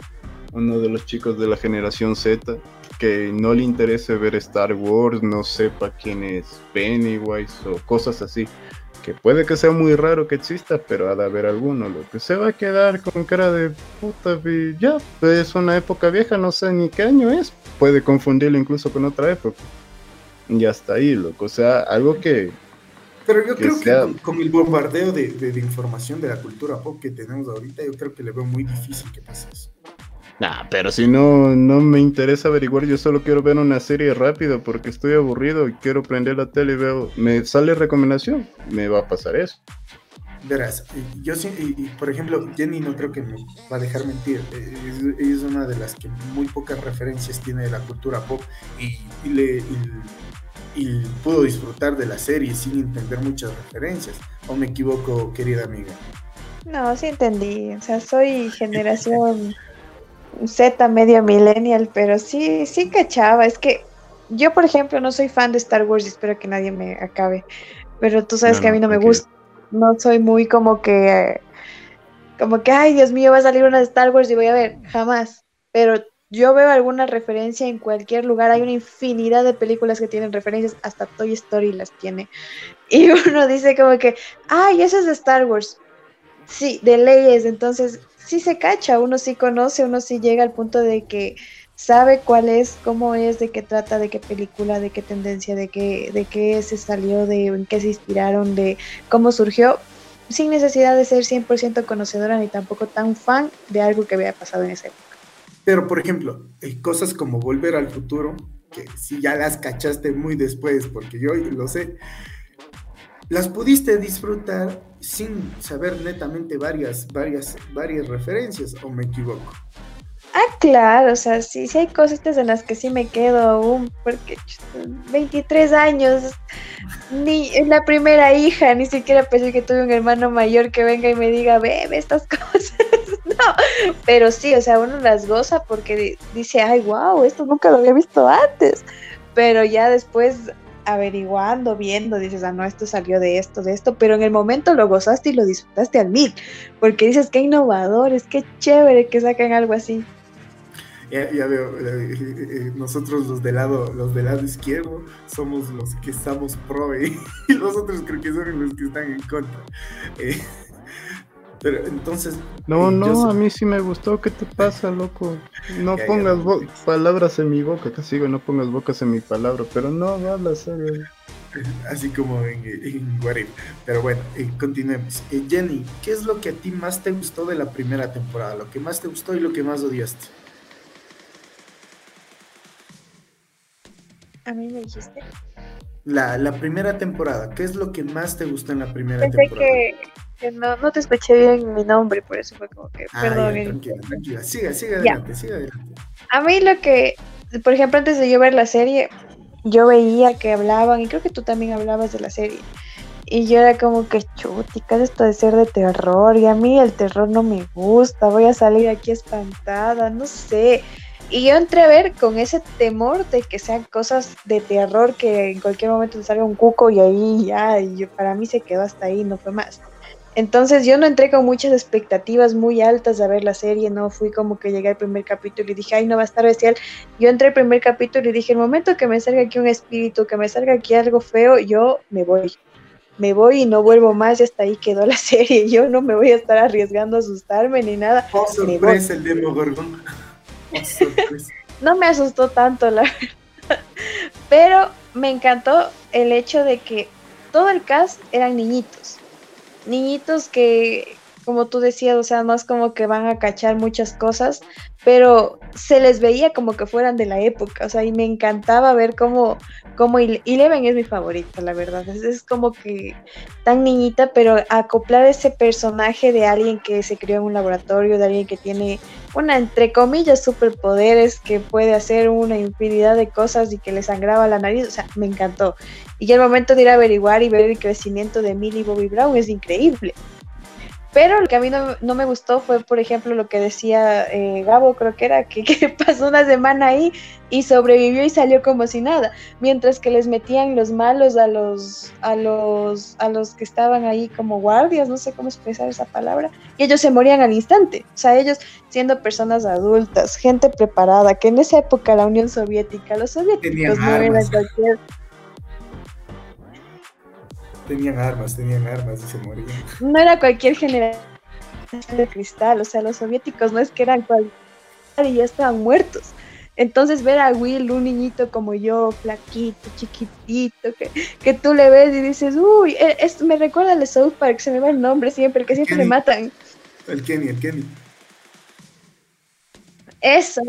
uno de los chicos de la generación Z, que no le interese ver Star Wars, no sepa quién es Pennywise o cosas así, que puede que sea muy raro que exista, pero ha de haber alguno, lo que se va a quedar con cara de puta, ya, es una época vieja, no sé ni qué año es, puede confundirlo incluso con otra época. Y hasta ahí, loco, o sea, algo que Pero yo que creo que sea- con, con el bombardeo de, de- de información de la cultura pop que tenemos ahorita, yo creo que le veo muy difícil que pase eso. Nah, pero si no, no me interesa averiguar, yo solo quiero ver una serie rápido porque estoy aburrido y quiero prender la tele y veo, me sale recomendación, me va a pasar eso. Verás, y- yo sí, y, y, por ejemplo, Jenny no creo que me va a dejar mentir. eh, Es, es una de las que muy pocas referencias tiene de la cultura pop y, y le, y- y pudo disfrutar de la serie sin entender muchas referencias. ¿O me equivoco, querida amiga? No, sí entendí. O sea, soy generación Z, medio millennial, pero sí, sí cachaba. Es que yo, por ejemplo, no soy fan de Star Wars y espero que nadie me acabe. Pero tú sabes No, que a mí no, me gusta. No soy muy como que, como que, ay, Dios mío, va a salir una de Star Wars y voy a ver. Jamás. Pero yo veo alguna referencia en cualquier lugar. Hay una infinidad de películas que tienen referencias, hasta Toy Story las tiene. Y uno dice como que, ay, eso es de Star Wars. Sí, de leyes, entonces sí se cacha, uno sí conoce, uno sí llega al punto de que sabe cuál es, cómo es, de qué trata, de qué película, de qué tendencia, de qué, de qué se salió, de en qué se inspiraron, de cómo surgió, sin necesidad de ser 100% conocedora ni tampoco tan fan de algo que había pasado en esa época. Pero, por ejemplo, eh, cosas como Volver al Futuro, que si ya las cachaste muy después, porque yo lo sé, las pudiste disfrutar sin saber netamente varias, varias, varias referencias, o me equivoco. Ah, claro, o sea, sí, sí hay cositas en las que sí me quedo aún, porque chuta, 23 años, ni es la primera hija, ni siquiera pensé que tuve un hermano mayor que venga y me diga, ve estas cosas. no, pero sí, o sea, uno las goza porque di- dice, ay, wow, esto nunca lo había visto antes. Pero ya después averiguando, viendo, dices, ah, no, esto salió de esto, de esto, pero en el momento lo gozaste y lo disfrutaste al mil, porque dices, qué innovadores, qué chévere que sacan algo así. Ya, ya veo, eh, eh, nosotros los del lado, los del lado izquierdo somos los que estamos pro eh, y los otros creo que son los que están en contra. Eh, pero entonces, No, eh, no, a mí sí me gustó, ¿qué te pasa, loco? No Ya, ya, pongas no, palabras en mi boca, casi digo, no pongas bocas en mi palabra, pero no, habla serio. así como en, en. Pero bueno, eh, continuemos. Eh, Jenny, ¿qué es lo que a ti más te gustó de la primera temporada? Lo que más te gustó y lo que más odiaste. A mí me dijiste. La, la primera temporada, ¿qué es lo que más te gustó en la primera Pensé temporada? que, que no, no te escuché bien mi nombre, por eso fue como que, Ah, perdón. ya, tranquila, tranquila. Siga, siga Ya. adelante, siga adelante. A mí lo que, por ejemplo, antes de yo ver la serie, yo veía que hablaban, y creo que tú también hablabas de la serie, y yo era como que chutica esto de ser de terror, y a mí el terror no me gusta, voy a salir aquí espantada, no sé. Y yo entré a ver con ese temor de que sean cosas de terror, que en cualquier momento te salga un cuco y ahí ya, y yo- para mí se quedó hasta ahí, no fue más. Entonces yo no entré con muchas expectativas muy altas a ver la serie, no fui como que llegué al primer capítulo y dije, ay, no va a estar bestial. Yo entré al primer capítulo y dije, el momento que me salga aquí un espíritu, que me salga aquí algo feo, yo me voy. Me voy y no vuelvo más y hasta ahí quedó la serie. Yo no me voy a estar arriesgando a asustarme ni nada. Oh, sorpresa el Demogorgon. No me asustó tanto, la verdad. Pero me encantó el hecho de que todo el cast eran niñitos. Niñitos que, como tú decías, o sea, es como que van a cachar muchas cosas, pero se les veía como que fueran de la época. O sea, y me encantaba ver cómo, cómo Ele- Eleven es mi favorita, la verdad. Es, es como que tan niñita, pero acoplar ese personaje de alguien que se crió en un laboratorio, de alguien que tiene una, entre comillas, superpoderes, que puede hacer una infinidad de cosas y que le sangraba la nariz, o sea, me encantó. Y ya el momento de ir a averiguar y ver el crecimiento de Millie Bobby Brown es increíble. Pero lo que a mí no, me gustó fue, por ejemplo, lo que decía eh, Gabo, creo que era, que, que, pasó una semana ahí y sobrevivió y salió como si nada. Mientras que les metían los malos a los, a los, a los que estaban ahí como guardias, no sé cómo expresar esa palabra, y ellos se morían al instante. O sea, ellos siendo personas adultas, gente preparada, que en esa época la Unión Soviética, los soviéticos no eran cualquier tenían armas, tenían armas y se morían. No era cualquier generación de cristal, o sea, los soviéticos no es que eran cual y ya estaban muertos. Entonces ver a Will, un niñito como yo, flaquito, chiquitito, que, que tú le ves y dices, uy, e, es, me recuerda al South Park, se me va el nombre siempre, el que siempre le matan. El Kenny, el Kenny. Eso,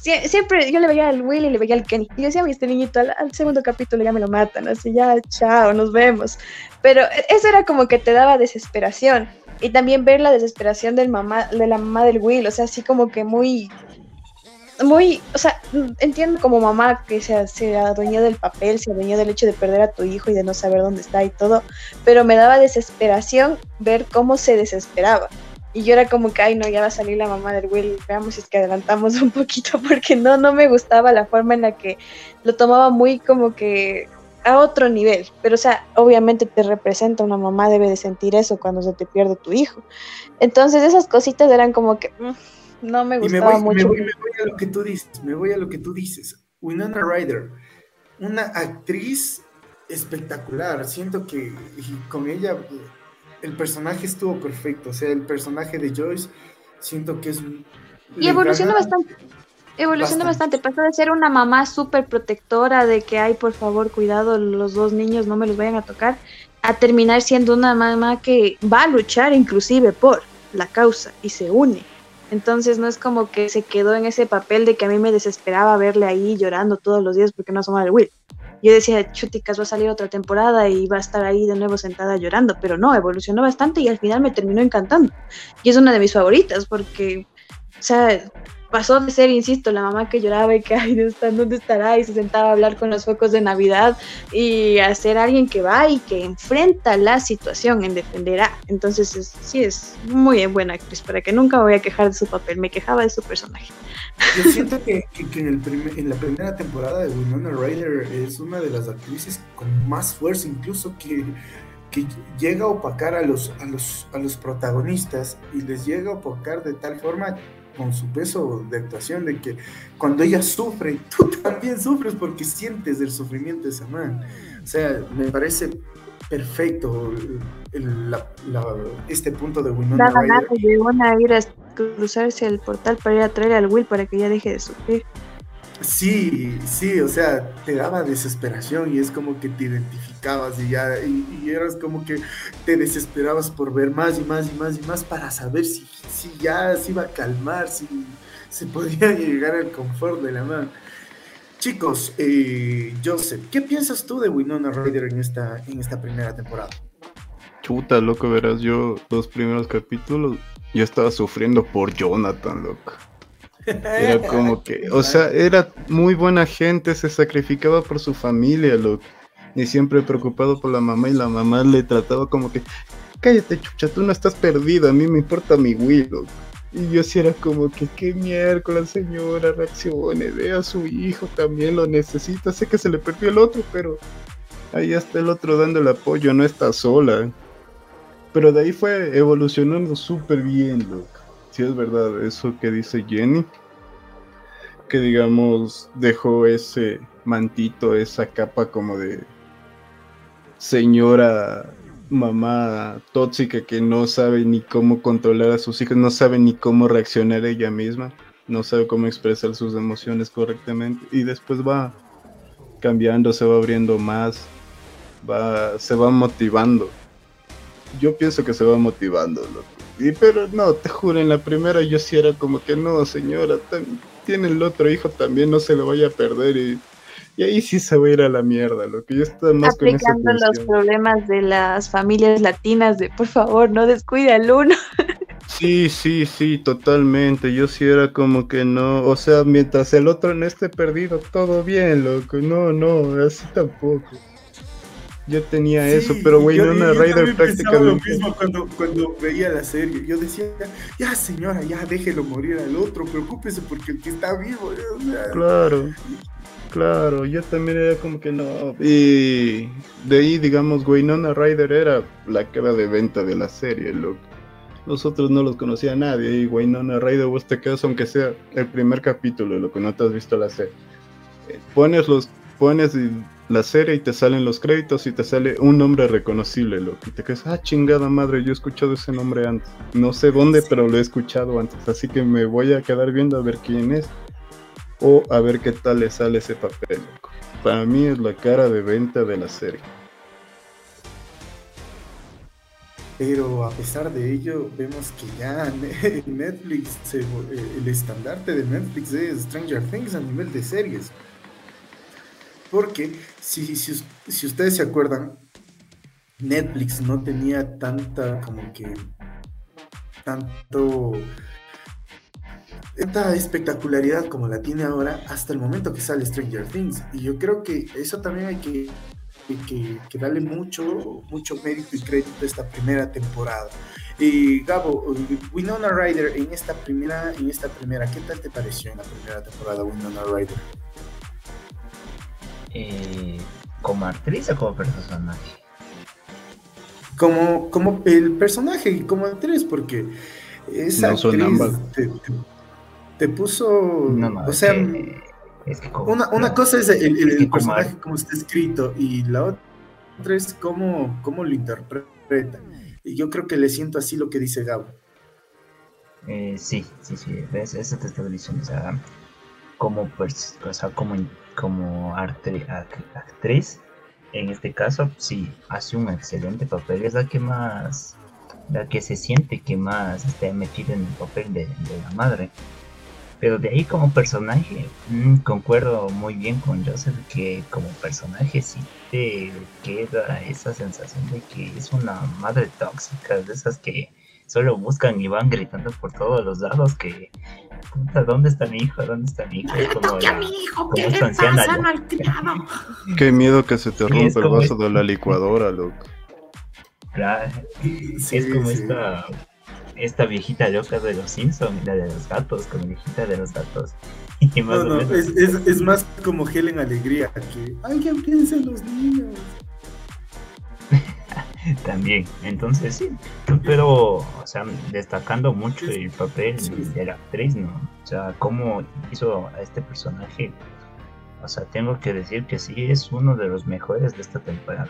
siempre yo le veía al Will y le veía al Kenny. Y yo decía, este niñito al, segundo capítulo ya me lo matan, así ya, chao, nos vemos. Pero eso era como que te daba desesperación. Y también ver la desesperación del mamá, de la mamá del Will, o sea, así como que muy, muy, o sea, entiendo como mamá que se, se adueñó del papel, se adueñó del hecho de perder a tu hijo y de no saber dónde está y todo, pero me daba desesperación ver cómo se desesperaba. Y yo era como que, ay, no, ya va a salir la mamá del Will, veamos si es que adelantamos un poquito, porque no, no me gustaba la forma en la que lo tomaba muy como que a otro nivel. Pero, o sea, obviamente te representa, una mamá debe de sentir eso cuando se te pierde tu hijo. Entonces, esas cositas eran como que mm, no me gustaba mucho. Me voy, me voy, a lo que tú dices, me voy a lo que tú dices. Winona Ryder, una actriz espectacular. Siento que con ella el personaje estuvo perfecto. O sea, el personaje de Joyce, siento que es. Y evolucionó bastante. Evolucionó bastante. Pasó de ser una mamá súper protectora, de que, ay, por favor, cuidado, los dos niños no me los vayan a tocar, a terminar siendo una mamá que va a luchar inclusive por la causa y se une. Entonces no es como que se quedó en ese papel de que a mí me desesperaba verle ahí llorando todos los días porque no asoma el Will yo decía, chuticas, va a salir otra temporada y va a estar ahí de nuevo sentada llorando, pero no, evolucionó bastante y al final me terminó encantando. Y es una de mis favoritas porque, o sea, pasó de ser, insisto, la mamá que lloraba y que, ay, ¿dónde estará? Y se sentaba a hablar con los focos de Navidad y a ser alguien que va y que enfrenta la situación en defenderá. Entonces, sí, es muy buena actriz, para que nunca voy a quejar de su papel, me quejaba de su personaje. Yo siento que, en, el en la primera temporada de Winona Ryder es una de las actrices con más fuerza, incluso que, que llega a opacar a los, a, los, a los protagonistas y les llega a opacar de tal forma con su peso de actuación de que cuando ella sufre, tú también sufres porque sientes el sufrimiento de esa man. O sea, me parece perfecto este punto de Winona Ryder. de una cruzarse el portal para ir a traer al Will para que ya deje de sufrir. Sí, sí, o sea, te daba desesperación y es como que te identificabas y ya, y, eras como que te desesperabas por ver más y más y más y más para saber si, si ya se iba a calmar, si se podía llegar al confort de la mano. Chicos, eh, Joseph, ¿qué piensas tú de Winona Ryder en esta, en esta primera temporada? Chuta, loco, verás, yo los primeros capítulos yo estaba sufriendo por Jonathan, loco. Era como que, o sea, era muy buena gente, se sacrificaba por su familia, loco. Y siempre preocupado por la mamá y la mamá le trataba como que, cállate chucha, tú no estás perdido, a mí me importa mi Will, loco. Y yo sí era como que, qué miércoles, señora, reaccione, ve a su hijo, también lo necesita. Sé que se le perdió el otro, pero ahí está el otro dando el apoyo, no está sola. Pero de ahí fue evolucionando súper bien, loco. Si es verdad eso que dice Jenny. Que digamos dejó ese mantito, esa capa como de señora mamá tóxica que no sabe ni cómo controlar a sus hijos, no sabe ni cómo reaccionar ella misma, no sabe cómo expresar sus emociones correctamente y después va cambiando, se va abriendo más, va, se va motivando yo pienso que se va motivando, loco. Y, pero no, te juro, en la primera yo sí era como que no, señora, tiene el otro hijo también, no se lo vaya a perder y, y ahí sí se va a ir a la mierda, lo que yo estoy más Aplicando con esa los problemas de las familias latinas de por favor, no descuide al uno. Sí, sí, sí, totalmente. Yo sí era como que no, o sea, mientras el otro no esté perdido, todo bien, loco. No, no, así tampoco. Yo tenía eso, pero güey, no una Rider prácticamente. lo mismo cuando, cuando veía la serie. Yo decía, ya señora, ya déjelo morir al otro, preocúpese porque el que está vivo. Claro. Claro, yo también era como que no. Y de ahí, digamos, Winona Ryder era la cara de venta de la serie, loco. Nosotros no los conocía nadie y Winona Ryder vos te quedas aunque sea el primer capítulo, lo que no te has visto la serie. Eh, pones los pones la serie y te salen los créditos y te sale un nombre reconocible, loco. Y te quedas, ah, chingada madre, yo he escuchado ese nombre antes. No sé dónde, pero lo he escuchado antes. Así que me voy a quedar viendo a ver quién es o a ver qué tal le sale ese papel. Para mí es la cara de venta de la serie. Pero a pesar de ello, vemos que ya Netflix, eh, el estandarte de Netflix es Stranger Things a nivel de series. Porque si, si, si ustedes se acuerdan, Netflix no tenía tanta como que tanto tanta espectacularidad como la tiene ahora hasta el momento que sale Stranger Things. Y yo creo que eso también hay que, que, darle mucho, mucho mérito y crédito a esta primera temporada. Y Gabo, Winona Ryder en esta primera, en esta primera, ¿qué tal te pareció en la primera temporada Winona Ryder? Eh, ¿Como actriz o como personaje? Como, como el personaje y como actriz, porque esa actriz te puso. o sea, una, cosa es el, personaje como está escrito y la otra es cómo, cómo lo interpreta. Y yo creo que le siento así lo que dice Gabo. Eh, sí, sí, sí, eso te diciendo. O sea, como, pues, o sea, como, como actriz, en este caso, sí, hace un excelente papel. Es la que más, la que se siente que más está metida en el papel de la madre. Pero de ahí como personaje, mm, concuerdo muy bien con Joseph que como personaje sí te queda esa sensación de que es una madre tóxica, de esas que solo buscan y van gritando por todos los lados que puta, ¿dónde está mi hijo? ¿Dónde está mi hijo? como, la, mi hijo? ¿Qué le Qué miedo que se te rompa el vaso de la licuadora, loco. Claro, es como esta esta viejita loca de los Simpsons, la de los gatos, como viejita de los gatos. Y más no, no, es, es, es, más como Helen Alegría, que alguien piensa en los niños. También, entonces sí, pero, o sea, destacando mucho el papel de la actriz, ¿no? O sea, cómo hizo a este personaje. O sea, tengo que decir que sí es uno de los mejores de esta temporada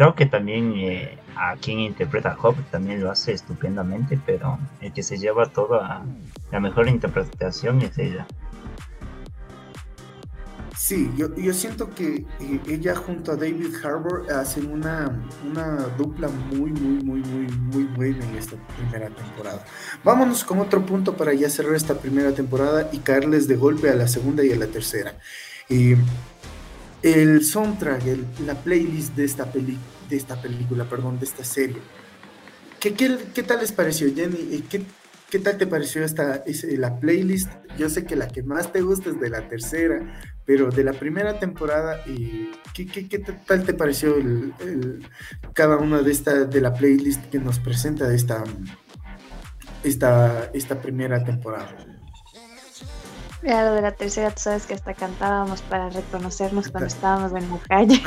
creo que también eh, a quien interpreta a Hop también lo hace estupendamente, pero el que se lleva toda la mejor interpretación es ella. Sí, yo, yo siento que eh, ella junto a David Harbour hacen una, una dupla muy, muy, muy, muy, muy buena en esta primera temporada. Vámonos con otro punto para ya cerrar esta primera temporada y caerles de golpe a la segunda y a la tercera. Eh, el soundtrack, la playlist de esta, peli, de esta película, perdón, de esta serie. ¿Qué, qué, tal les pareció, Jenny? ¿Qué, ¿Qué, tal te pareció esta, la playlist? Yo sé que la que más te gusta es de la tercera, pero de la primera temporada, ¿qué, qué, tal te pareció cada una de, esta, de la playlist que nos presenta esta, esta, esta primera temporada? Ya lo de la tercera, tú sabes que hasta cantábamos para reconocernos cuando estábamos en la calle.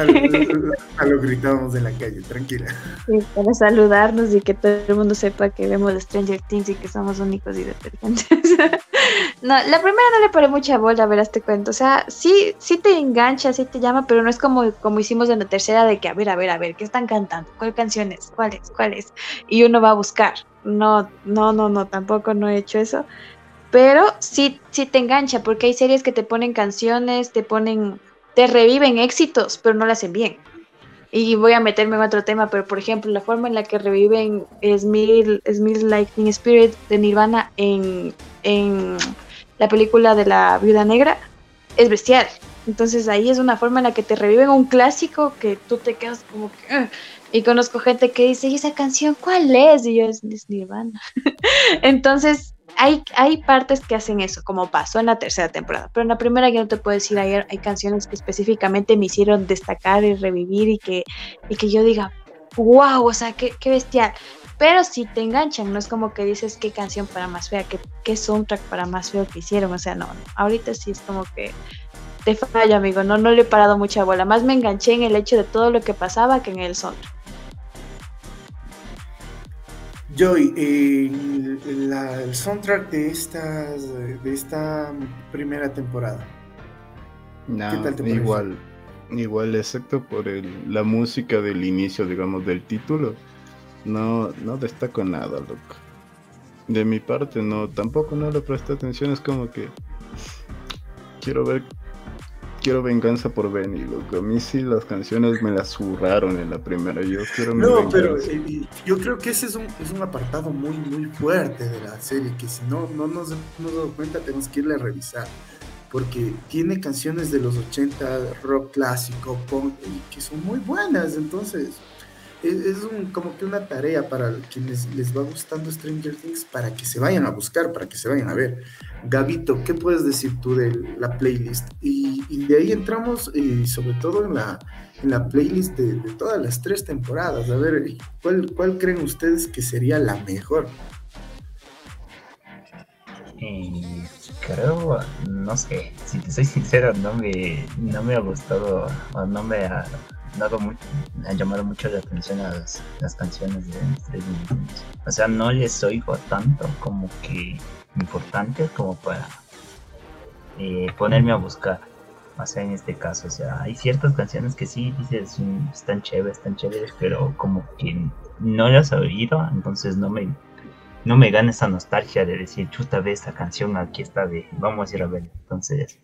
A lo, gritábamos en la calle, tranquila. Sí, para saludarnos y que todo el mundo sepa que vemos Stranger Things y que somos únicos y detergentes. no, la primera no le pone mucha bola, verás te cuento. O sea, sí, sí te engancha, sí te llama, pero no es como, como hicimos en la tercera de que, a ver, a ver, a ver, ¿qué están cantando? ¿Cuál canción es? ¿Cuál es? ¿Cuál es? Y uno va a buscar. No, no, no, no, tampoco no he hecho eso pero sí, sí te engancha, porque hay series que te ponen canciones, te ponen, te reviven éxitos, pero no las hacen bien. Y voy a meterme en otro tema, pero por ejemplo, la forma en la que reviven Smith, Smith Lightning Spirit de Nirvana en, en la película de la Viuda Negra es bestial. Entonces ahí es una forma en la que te reviven un clásico que tú te quedas como que... Y conozco gente que dice, ¿y esa canción cuál es? Y yo, es, es Nirvana. Entonces hay, hay partes que hacen eso, como pasó en la tercera temporada, pero en la primera yo no te puedo decir, hay, hay canciones que específicamente me hicieron destacar y revivir y que, y que yo diga, wow, o sea, qué, bestial. Pero si te enganchan, no es como que dices qué canción para más fea, qué, qué soundtrack para más feo que hicieron, o sea, no, ahorita sí es como que te falla, amigo, no, no le he parado mucha bola, más me enganché en el hecho de todo lo que pasaba que en el soundtrack. Joy, eh, el soundtrack de, estas, de esta primera temporada. No, igual, igual, excepto por el, la música del inicio, digamos, del título. No, no destaco nada, loco. De mi parte, no, tampoco no le presté atención. Es como que quiero ver quiero venganza por Benny, loco. A mí sí las canciones me las zurraron en la primera. Yo quiero No, pero eh, yo creo que ese es un, es un apartado muy, muy fuerte de la serie, que si no, no nos hemos dado cuenta, tenemos que irle a revisar. Porque tiene canciones de los 80, rock clásico, punk, que son muy buenas. Entonces, es, como que una tarea para quienes les va gustando Stranger Things para que se vayan a buscar, para que se vayan a ver. Gabito, ¿qué puedes decir tú de la playlist? Y, de ahí entramos eh, sobre todo en la, en la playlist de, todas las tres temporadas. A ver, ¿cuál, ¿cuál creen ustedes que sería la mejor? Eh, creo, no sé, si te soy sincero, no me, no me ha gustado o no me ha dado llamado mucho la atención a las, canciones de Stranger Things. O sea, no les oigo tanto como que importante como para eh, ponerme a buscar. O sea, en este caso, o sea, hay ciertas canciones que sí dices, mm, están chéveres, están chéveres, pero como que no las he oído, entonces no me, no me gana esa nostalgia de decir, chuta, ve esta canción, aquí está, de, vamos a ir a ver. Entonces,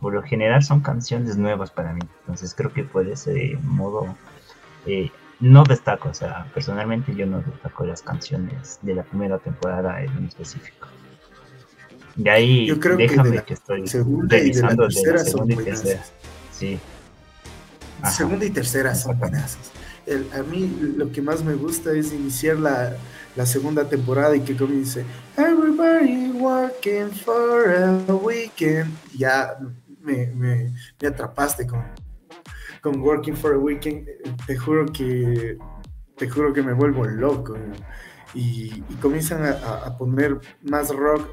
por lo general son canciones nuevas para mí, entonces creo que por ese modo eh, no destaco, o sea, personalmente yo no destaco las canciones de la primera temporada en específico. De ahí, Yo creo déjame que, estoy revisando de la, segunda y tercera. Sí. Segunda y tercera son buenas. a mí lo que más me gusta es iniciar la, la segunda temporada y que comience Everybody working for a weekend. Ya me, me, me atrapaste con, con Working for a Weekend. Te juro que te juro que me vuelvo loco. Y, comienzan a, a, poner más rock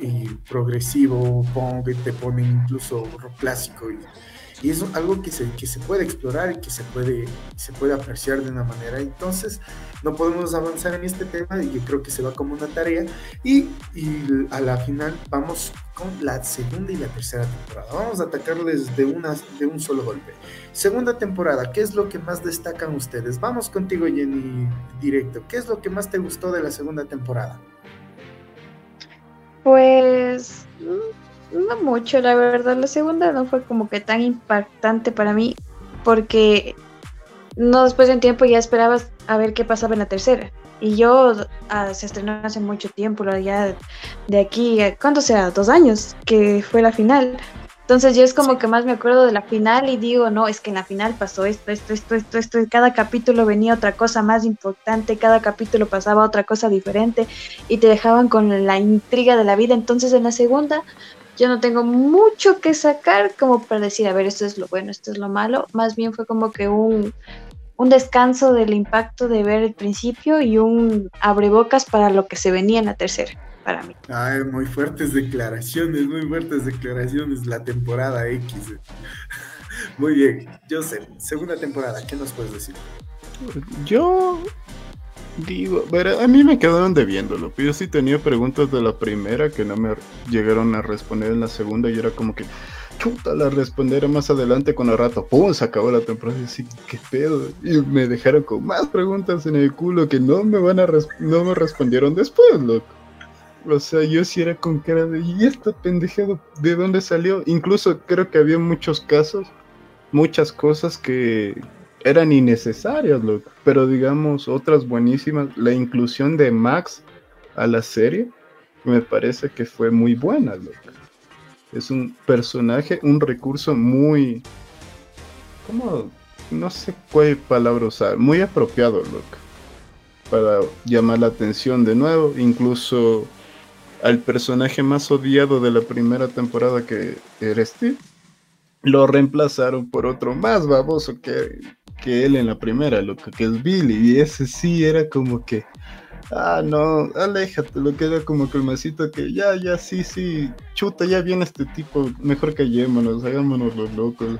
y progresivo, punk, te ponen incluso clásico y, y es algo que se, que se puede explorar y que se puede, se puede apreciar de una manera. Entonces, no podemos avanzar en este tema y yo creo que se va como una tarea. Y, y a la final vamos con la segunda y la tercera temporada. Vamos a atacarles de, una, de un solo golpe. Segunda temporada, ¿qué es lo que más destacan ustedes? Vamos contigo, Jenny, directo. ¿Qué es lo que más te gustó de la segunda temporada? Pues no mucho, la verdad. La segunda no fue como que tan impactante para mí, porque no después de un tiempo ya esperabas a ver qué pasaba en la tercera. Y yo ah, se estrenó hace mucho tiempo, ya de aquí, ¿cuánto sea? Dos años, que fue la final. Entonces yo es como que más me acuerdo de la final y digo, no, es que en la final pasó esto, esto, esto, esto, esto, cada capítulo venía otra cosa más importante, cada capítulo pasaba otra cosa diferente y te dejaban con la intriga de la vida. Entonces en la segunda yo no tengo mucho que sacar como para decir, a ver, esto es lo bueno, esto es lo malo. Más bien fue como que un, un descanso del impacto de ver el principio y un abrebocas para lo que se venía en la tercera para mí. Ay, muy fuertes declaraciones, muy fuertes declaraciones, la temporada X. Muy bien, yo sé, segunda temporada, ¿qué nos puedes decir? Yo digo, a mí me quedaron debiéndolo, yo sí tenía preguntas de la primera que no me llegaron a responder en la segunda y era como que, chuta, la responderé más adelante con el rato, pum, se acabó la temporada y así, qué pedo, y me dejaron con más preguntas en el culo que no me van a, no me respondieron después, loco. O sea, yo sí era con cara de, ¿y esta pendejada de dónde salió? Incluso creo que había muchos casos, muchas cosas que eran innecesarias, loco. Pero digamos, otras buenísimas. La inclusión de Max a la serie me parece que fue muy buena, loco. Es un personaje, un recurso muy... ¿Cómo? No sé cuál palabra usar. Muy apropiado, loco. Para llamar la atención de nuevo. Incluso al personaje más odiado de la primera temporada que eres Steve, lo reemplazaron por otro más baboso que, que él en la primera, lo que, que es Billy. Y ese sí era como que, ah, no, aléjate, lo que era como que el masito que ya, ya, sí, sí, chuta, ya viene este tipo, mejor callémonos, hagámonos los locos.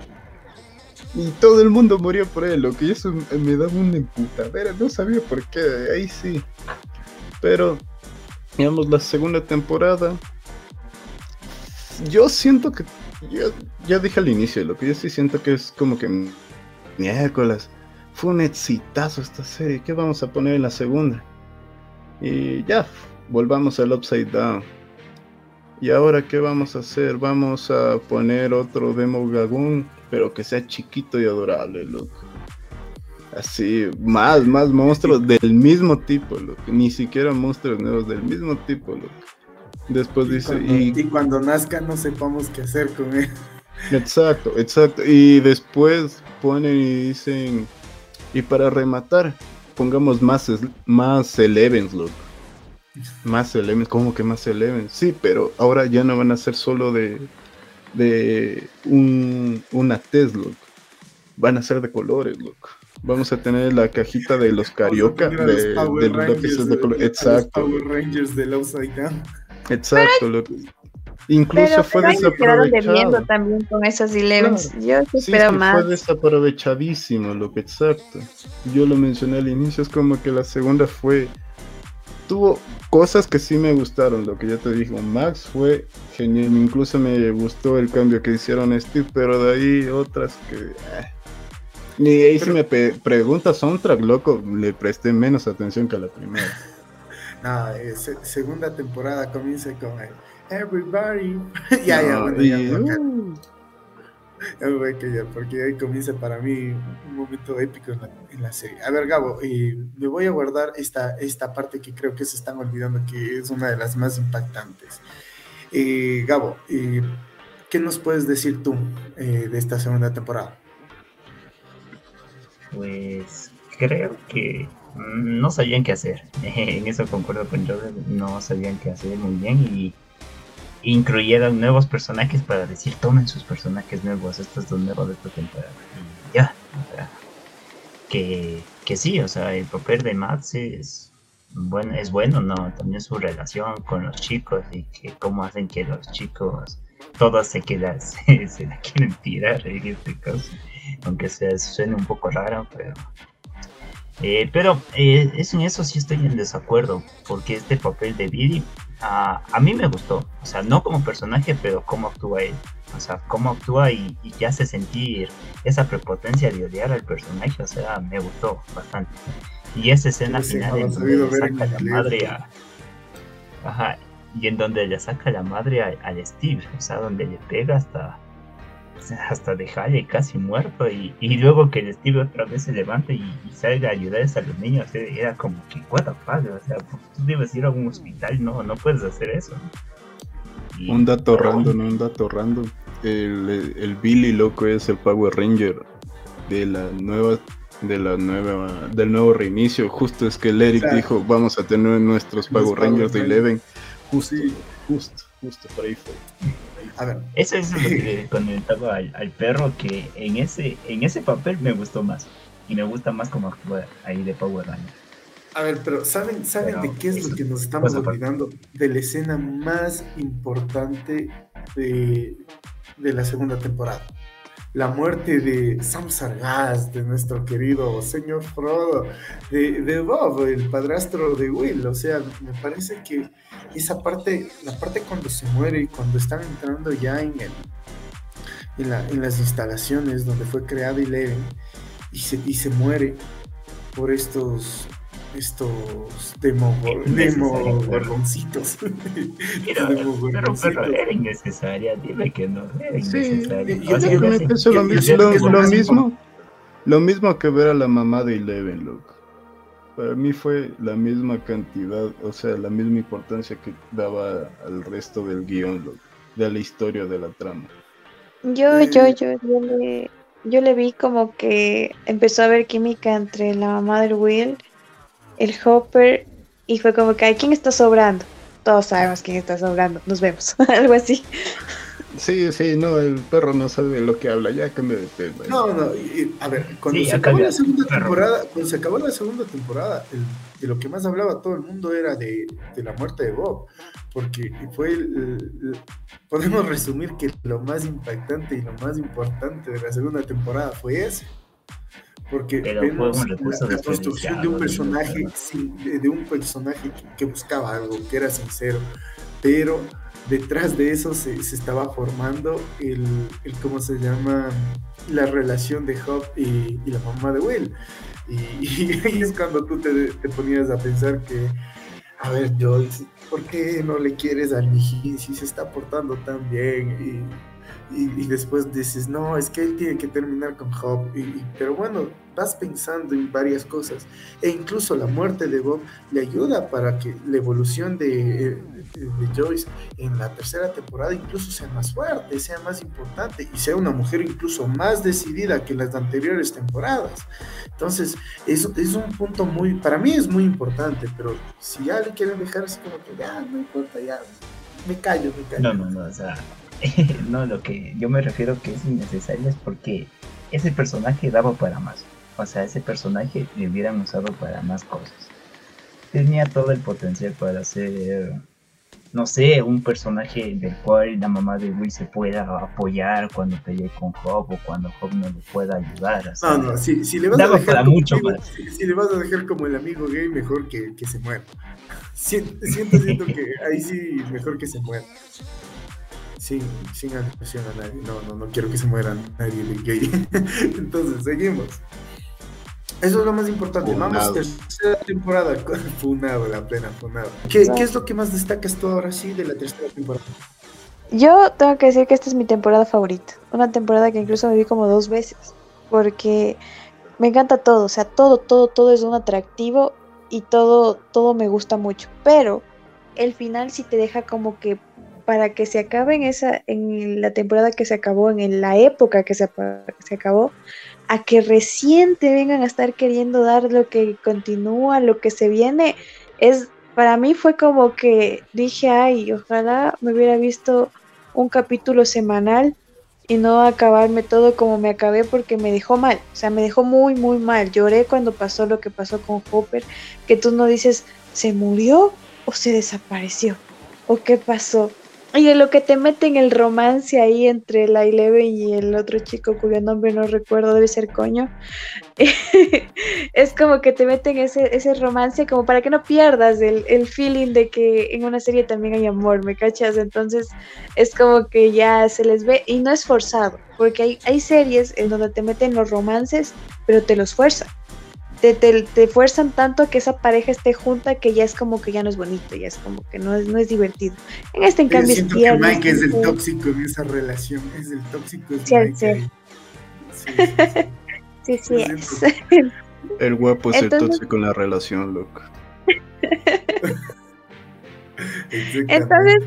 Y todo el mundo murió por él, lo que eso me daba una emputadera, no sabía por qué, ahí sí. Pero, digamos, la segunda temporada, yo siento que, ya, ya dije al inicio, lo que yo sí siento que es como que miércoles, fue un exitazo esta serie, ¿qué vamos a poner en la segunda? Y ya, volvamos al Upside Down. ¿Y ahora qué vamos a hacer? Vamos a poner otro Demo Gagón, pero que sea chiquito y adorable, loco. Así, más, más monstruos del mismo tipo, loco. Ni siquiera monstruos nuevos, del mismo tipo, loco. Después dice... Cuando, y... cuando nazca no sepamos qué hacer con él. Exacto, exacto. Y después ponen y dicen... Y para rematar, pongamos más, más Elevens, loco. Más Elevens, ¿cómo que más Elevens? Sí, pero ahora ya no van a ser solo de, de un, una test, loco. Van a ser de colores, loco. Vamos a tener la cajita de los carioca, de, de, de, de color. Exacto. Power Rangers del Down. Exacto, loco. Incluso pero, fue pero desaprovechado. también con esas. Claro. Yo sí, espero sí, más. fue desaprovechadísimo, lo que exacto. Yo lo mencioné al inicio, es como que la segunda fue. Tuvo cosas que sí me gustaron, lo que ya te digo. Max fue genial, incluso me gustó el cambio que hicieron a Steve, pero de ahí otras que. eh. Ni ahí si me preguntas soundtrack, loco, le presté menos atención que a la primera. No, eh, se- segunda temporada comienza con el Everybody. ya, ya, No, bueno, y- ya, porque, uh, ya, bueno, que ya, porque ahí comienza para mí un momento épico en la, en la serie. A ver, Gabo, eh, me voy a guardar esta, esta parte que creo que se están olvidando, que es una de las más impactantes. Eh, Gabo, eh, ¿qué nos puedes decir tú eh, de esta segunda temporada? Pues creo que no sabían qué hacer. En eso concuerdo con Joseph, no sabían qué hacer muy bien y incluyeron nuevos personajes para decir tomen sus personajes nuevos, estos dos nuevos de esta temporada. Y ya, o sea, que, que sí, o sea, el papel de Max es bueno, es bueno, ¿no? También su relación con los chicos y que cómo hacen que los chicos todos se quedan, se, se la quieren tirar en este caso aunque se suene un poco raro, pero eh, pero eh, es en eso sí estoy en desacuerdo, porque este papel de Billy ah, a mí me gustó, o sea, no como personaje, pero cómo actúa él, o sea, cómo actúa y, y te hace sentir esa prepotencia de odiar al personaje, o sea, me gustó bastante. Y esa escena Sí, final en donde le saca la madre a... Ajá, y en donde le saca la madre a- al Steve, o sea, donde le pega hasta hasta dejarle casi muerto y, y luego que el Steve otra vez se levanta y, y sale a ayudar a los niños era como que what the fuck, o sea tú debes ir a un hospital no no puedes hacer eso Y- Un dato random, un dato random. El, el Billy loco es el Power Ranger de la nueva de la nueva del nuevo reinicio. Justo es que el Eric dijo vamos a tener nuestros Power Power Rangers de. Eleven. Justo, Sí. justo, justo por ahí fue. A ver, eso es lo que le comentaba al, al perro que en ese en ese papel me gustó más y me gusta más como actúa ahí de Power Ranger A ver, pero ¿saben, ¿saben Pero de qué es eso lo que nos es estamos olvidando? De la escena más importante de, de la segunda temporada. La muerte de Sam Sargaz, de nuestro querido señor Frodo, de, de Bob, el padrastro de Will. O sea, me parece que esa parte, la parte cuando se muere y cuando están entrando ya en, el, en, la- en las instalaciones donde fue creado Eleven y se, y se muere por estos estos demo, demo Innecesario. gorgoncitos. pero, pero, pero era innecesaria dime que no era Sí, innecesaria yo lo, yo mi- siento lo- que es lo lo más mismo, lo mismo que ver a la mamá de Eleven, loco. Para mí fue la misma cantidad, o sea, la misma importancia que daba al resto del guion, loco, de la historia de la trama. Yo, Eh, yo, yo, yo le, yo le vi como que empezó a haber química entre la mamá del Will, el Hopper, y fue como que, ¿a quién está sobrando? todos sabemos quién estás hablando, nos vemos, algo así. Sí, sí, no, el perro no sabe lo que habla, ya que me detengo. No, no, a ver, cuando se acabó la segunda temporada, cuando se acabó la segunda temporada, de lo que más hablaba todo el mundo era de, la muerte de Bob, porque fue podemos resumir que lo más impactante y lo más importante de la segunda temporada fue eso porque vemos la, construcción de un personaje de, un personaje que, buscaba algo que era sincero. Pero detrás de eso se, estaba formando el, el, cómo se llama la relación de Hop y, la mamá de Will. Y, ahí es cuando tú te, ponías a pensar que a ver Joyce ¿por qué no le quieres al mijín si se está portando tan bien? Y, después dices, no, es que él tiene que terminar con Hop. Y, pero bueno, vas pensando en varias cosas. E incluso la muerte de Bob le ayuda para que la evolución de, de, Joyce en la tercera temporada incluso sea más fuerte, sea más importante y sea una mujer incluso más decidida que las anteriores temporadas. Entonces, eso es un punto muy, para mí es muy importante, pero si ya le quieren dejar así como que ya, no importa, ya, me callo, me callo. No, no, no, o sea no, lo que yo me refiero que es innecesario es porque ese personaje daba para más. O sea, ese personaje le hubieran usado para más cosas. Tenía todo el potencial para ser, no sé, un personaje del cual la mamá de Will se pueda apoyar cuando pelee con Job o cuando Job no le pueda ayudar. no, no, si, le vas a dejar como mucho si, le vas a dejar como el amigo gay, mejor que, que se muera. Siento, siento, siento que ahí sí, mejor que se muera sin, sin agresión a nadie. No, no, no quiero que se muera nadie de gay. Entonces, seguimos. Eso es lo más importante. Vamos, tercera temporada. Funado, la plena funado. ¿Qué, ¿Qué, es lo que más destacas tú ahora sí de la tercera temporada? Yo tengo que decir que esta es mi temporada favorita. Una temporada que incluso me vi como dos veces. Porque me encanta todo. O sea, todo, todo, todo es un atractivo y todo, todo me gusta mucho. Pero el final sí te deja como que para que se acabe en esa, en la temporada que se acabó, en la época que se, se acabó, a que recién te vengan a estar queriendo dar lo que continúa, lo que se viene, es para mí fue como que dije, ay, ojalá me hubiera visto un capítulo semanal y no acabarme todo como me acabé porque me dejó mal, o sea, me dejó muy, muy mal. Lloré cuando pasó lo que pasó con Hopper, que tú no dices, ¿se murió o se desapareció? ¿O qué pasó? Y en lo que te meten el romance ahí entre la Eleven y el otro chico cuyo nombre no recuerdo, debe ser coño. es como que te meten ese, ese romance como para que no pierdas el, el, feeling de que en una serie también hay amor, ¿me cachas? Entonces es como que ya se les ve y no es forzado, porque hay, hay series en donde te meten los romances, pero te los fuerzan te, te, fuerzan tanto a que esa pareja esté junta que ya es como que ya no es bonito, ya es como que no es, no es divertido. En este, en cambio, siento que Mike es el tóxico en esa relación, es el tóxico. sí, Sí, sí, sí, es. El guapo es el tóxico en la relación, loco. Entonces,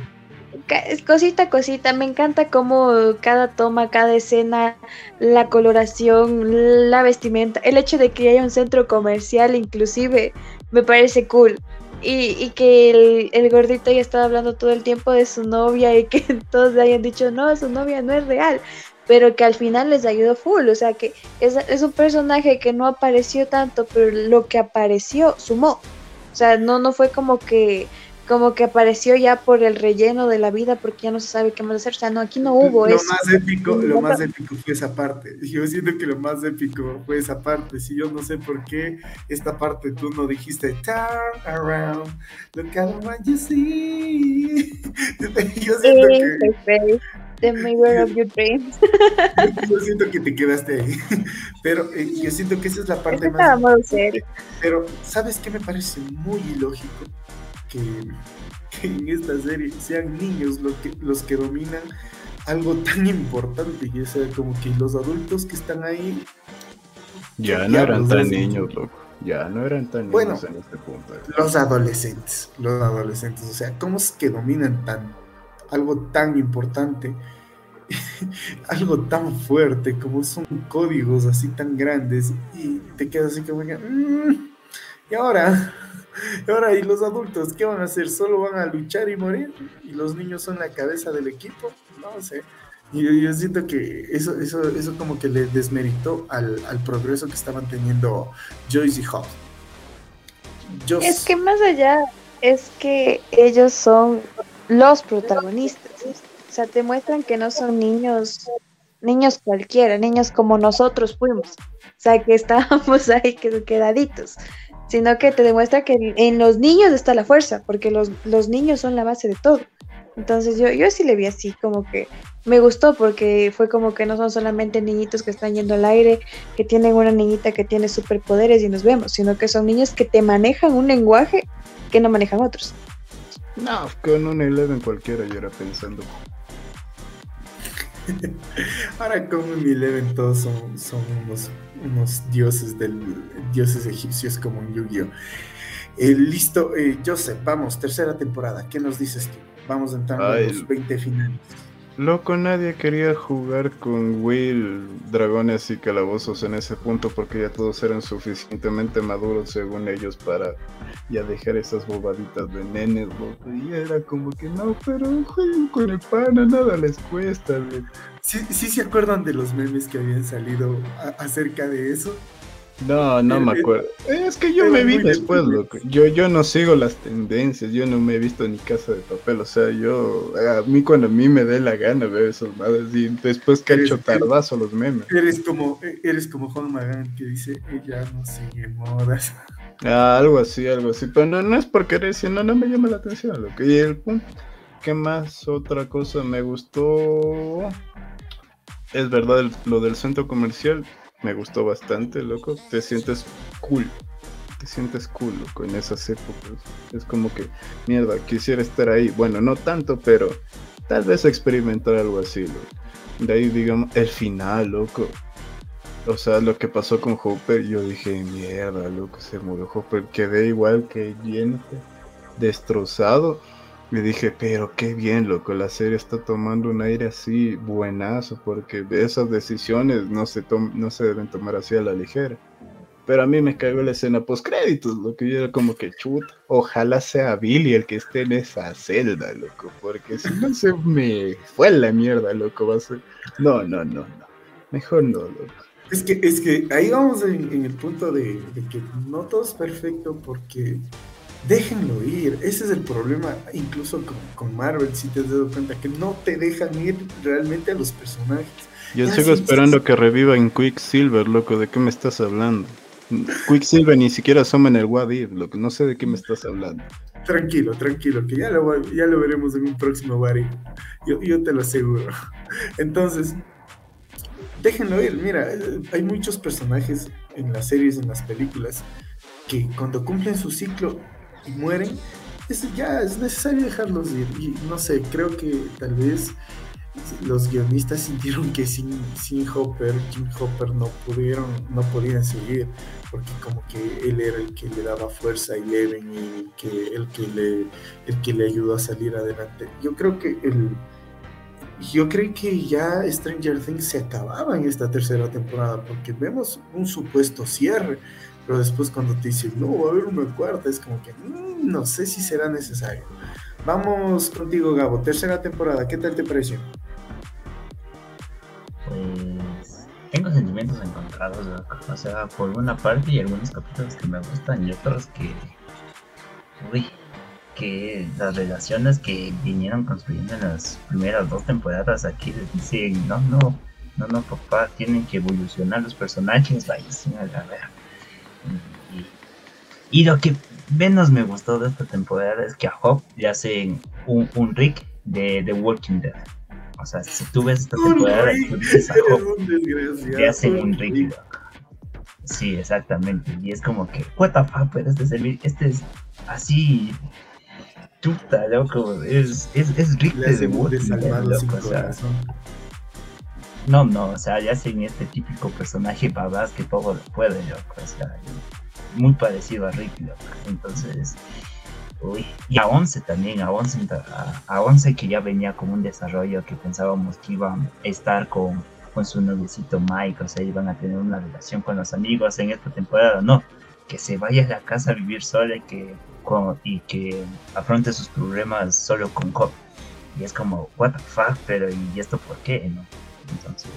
cosita cosita, me encanta cómo cada toma, cada escena, la coloración, la vestimenta, el hecho de que haya un centro comercial inclusive, me parece cool. Y, que el, gordito ya estaba hablando todo el tiempo de su novia y que todos le hayan dicho, no, su novia no es real, pero que al final les ayudó full, o sea que es, es un personaje que no apareció tanto, pero lo que apareció sumó. O sea, no, no fue como que como que apareció ya por el relleno de la vida porque ya no se sabe qué más hacer. O sea, no, aquí no hubo lo eso. Más épico, lo más épico fue esa parte. Yo siento que lo más épico fue esa parte. Si yo no sé por qué esta parte tú no dijiste turn around, look at what you see. Yo siento que... The mirror of your dreams. Yo siento que te quedaste ahí. Pero eh, yo siento que esa es la parte más. Pero, ¿sabes qué me parece muy ilógico? Que, en esta serie sean niños los que, los que dominan algo tan importante y es como que los adultos que están ahí ya no eran tan niños, loco. Ya no eran tan niños en este punto. Los adolescentes, los adolescentes, o sea, ¿cómo es que dominan tan algo tan importante? algo tan fuerte como son códigos así tan grandes y te quedas así como que, mm, y ahora Ahora, ¿y los adultos qué van a hacer? ¿Solo van a luchar y morir? ¿Y los niños son la cabeza del equipo? No sé. Y yo, siento que eso, eso, eso como que le desmeritó al, progreso que estaban teniendo Joyce y Hobbs. Es que más allá es que ellos son los protagonistas. O sea, te muestran que no son niños, niños cualquiera, niños como nosotros fuimos. O sea, que estábamos ahí quedaditos. Sino que te demuestra que en los niños está la fuerza, porque los, los niños son la base de todo. Entonces yo, yo sí le vi así, como que me gustó porque fue como que no son solamente niñitos que están yendo al aire, que tienen una niñita que tiene superpoderes y nos vemos, sino que son niños que te manejan un lenguaje que no manejan otros. No, con un Eleven cualquiera yo era pensando. Ahora con un Eleven todos son, son unos, dioses del dioses egipcios como un Yu-Gi-Oh! Eh, listo, eh, Joseph, vamos, tercera temporada, ¿qué nos dices tú? Vamos a entrar a los 20 finales. Loco, nadie quería jugar con Will, dragones y calabozos en ese punto porque ya todos eran suficientemente maduros según ellos para ya dejar esas bobaditas de nenes, loco. Y era como que no, pero jueguen con el pana, nada les cuesta, ¿Sí, ¿Sí se acuerdan de los memes que habían salido acerca de eso? No, no me acuerdo. Es que yo me vi después, loco. Yo, yo no sigo las tendencias, yo no me he visto ni Casa de Papel, o sea, yo, a mí cuando a mí me dé la gana veo esos madres y después cacho tardazo los memes. Eres como, eres como Juan Magán que dice, ella no sigue modas. Ah, algo así, algo así, pero no, no es porque eres, no, no me llama la atención, loco. Y el punto, ¿qué más? Otra cosa me gustó, es verdad, lo del centro comercial, me gustó bastante, loco. Te sientes cool. Te sientes cool, loco, en esas épocas. Es como que, mierda, quisiera estar ahí. Bueno, no tanto, pero tal vez experimentar algo así, loco. De ahí, digamos, el final, loco. O sea, lo que pasó con Hopper, yo dije, mierda, loco, se murió Hopper. Quedé igual que bien destrozado. Me dije, pero qué bien, loco, la serie está tomando un aire así buenazo, porque esas decisiones no se, no se deben tomar así a la ligera. Pero a mí me cagó la escena post créditos, lo que yo era como que chuta. Ojalá sea Billy el que esté en esa celda, loco, porque si no se me fue la mierda, loco, va a ser. No, no, no, no. Mejor no, loco. Es que, es que ahí vamos en, el punto de, de, que no todo es perfecto porque déjenlo ir. Ese es el problema, incluso con, Marvel, si te has dado cuenta, que no te dejan ir realmente a los personajes. Yo sigo esperando que reviva en Quicksilver, loco, ¿de qué me estás hablando? Quicksilver ni siquiera asoma en el What loco, no sé de qué me estás hablando. Tranquilo, tranquilo, que ya lo, ya lo veremos en un próximo What Yo, yo te lo aseguro. Entonces, déjenlo ir. Mira, hay muchos personajes en las series, en las películas, que cuando cumplen su ciclo y mueren, es, ya es necesario dejarlos ir. Y no sé, creo que tal vez los guionistas sintieron que sin, sin Hopper, King Hopper no pudieron, no podían seguir, porque como que él era el que le daba fuerza a Eleven y que, el, que le, el que le ayudó a salir adelante. Yo creo que el, yo creo que ya Stranger Things se acababa en esta tercera temporada, porque vemos un supuesto cierre pero después cuando te dicen, no, va a haber una cuarta, es como que mm, no sé si será necesario. Vamos contigo, Gabo, tercera temporada, ¿qué tal te pareció? Pues tengo sentimientos encontrados, o sea, por una parte y algunos capítulos que me gustan y otros que, uy, que las relaciones que vinieron construyendo en las primeras dos temporadas aquí les dicen, no, no, no, no, papá, tienen que evolucionar los personajes, ahí sí, a ver y, lo que menos me gustó de esta temporada es que a Hop le hacen un, un Rick de The Walking Dead. O sea, si tú ves esta temporada, tú dices a Hop, le hacen un Rick. Sí, exactamente. Y es como que, what the fuck, pero este es, este es así chuta, loco. Es, es, es Rick de The Walking Dead, loco. O sea, no, no, o sea, ya sin este típico personaje babás que todo lo puede, loco. O sea, muy parecido a Rick, loco. Entonces, uy. Y a Once también, a Once, a, Once que ya venía con un desarrollo que pensábamos que iba a estar con, con su noviecito Mike, o sea, iban a tener una relación con los amigos en esta temporada, no. que se vaya a la casa a vivir sola y que, y que afronte sus problemas solo con Cop. Y es como, what the fuck, pero ¿y esto por qué? ¿no? Entonces,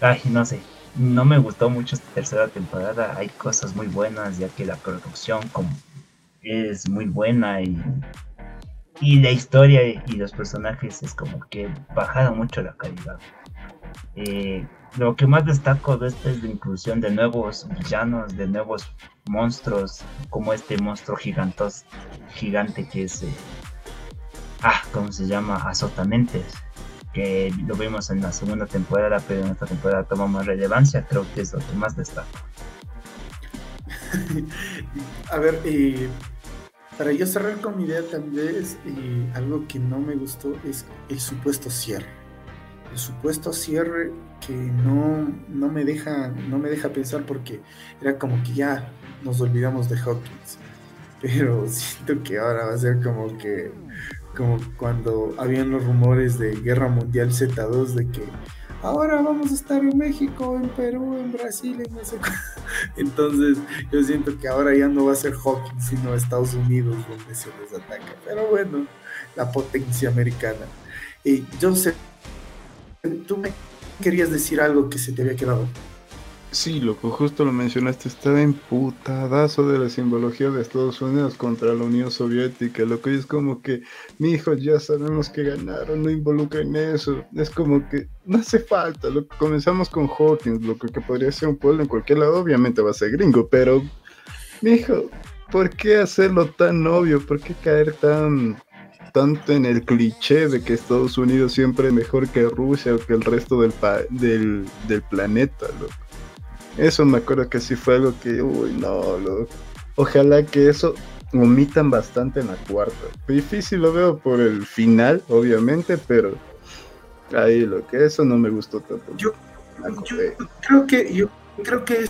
ay, no sé, no me gustó mucho esta tercera temporada. Hay cosas muy buenas, ya que la producción es muy buena y, y la historia y los personajes es como que bajaron mucho la calidad. Eh, lo que más destaco de esta es la inclusión de nuevos villanos, de nuevos monstruos, como este monstruo gigantos, gigante que es, eh, ah, ¿cómo se llama? Azotamentes, que lo vimos en la segunda temporada, pero en esta temporada toma más relevancia, creo que es lo que más destaco. A ver, eh, para yo cerrar con mi idea también, eh, algo que no me gustó es el supuesto cierre el supuesto cierre que no, no, me deja, no me deja pensar porque era como que ya nos olvidamos de Hawkins. Pero siento que ahora va a ser como que como cuando habían los rumores de Guerra Mundial Z2 de que ahora vamos a estar en México, en Perú, en Brasil, en no sé Entonces yo siento que ahora ya no va a ser Hawkins, sino Estados Unidos donde se les ataca. Pero bueno, la potencia americana. Y tú me querías decir algo que se te había quedado. Sí, loco, justo lo mencionaste, estaba emputadazo de la simbología de Estados Unidos contra la Unión Soviética, lo que es como que, mi hijo, ya sabemos que ganaron, no involucren eso, es como que no hace falta, lo comenzamos con Hawkins, lo que, que podría ser un pueblo en cualquier lado, obviamente va a ser gringo, pero, mi hijo, ¿por qué hacerlo tan obvio? ¿Por qué caer tan tanto en el cliché de que Estados Unidos siempre es mejor que Rusia o que el resto del, del, del, planeta, loco. Eso me acuerdo que sí fue algo que, uy, no, loco. Ojalá que eso omitan bastante en la cuarta. Difícil lo veo por el final, obviamente, pero ahí lo que eso no me gustó tanto. Yo, yo creo que yo creo que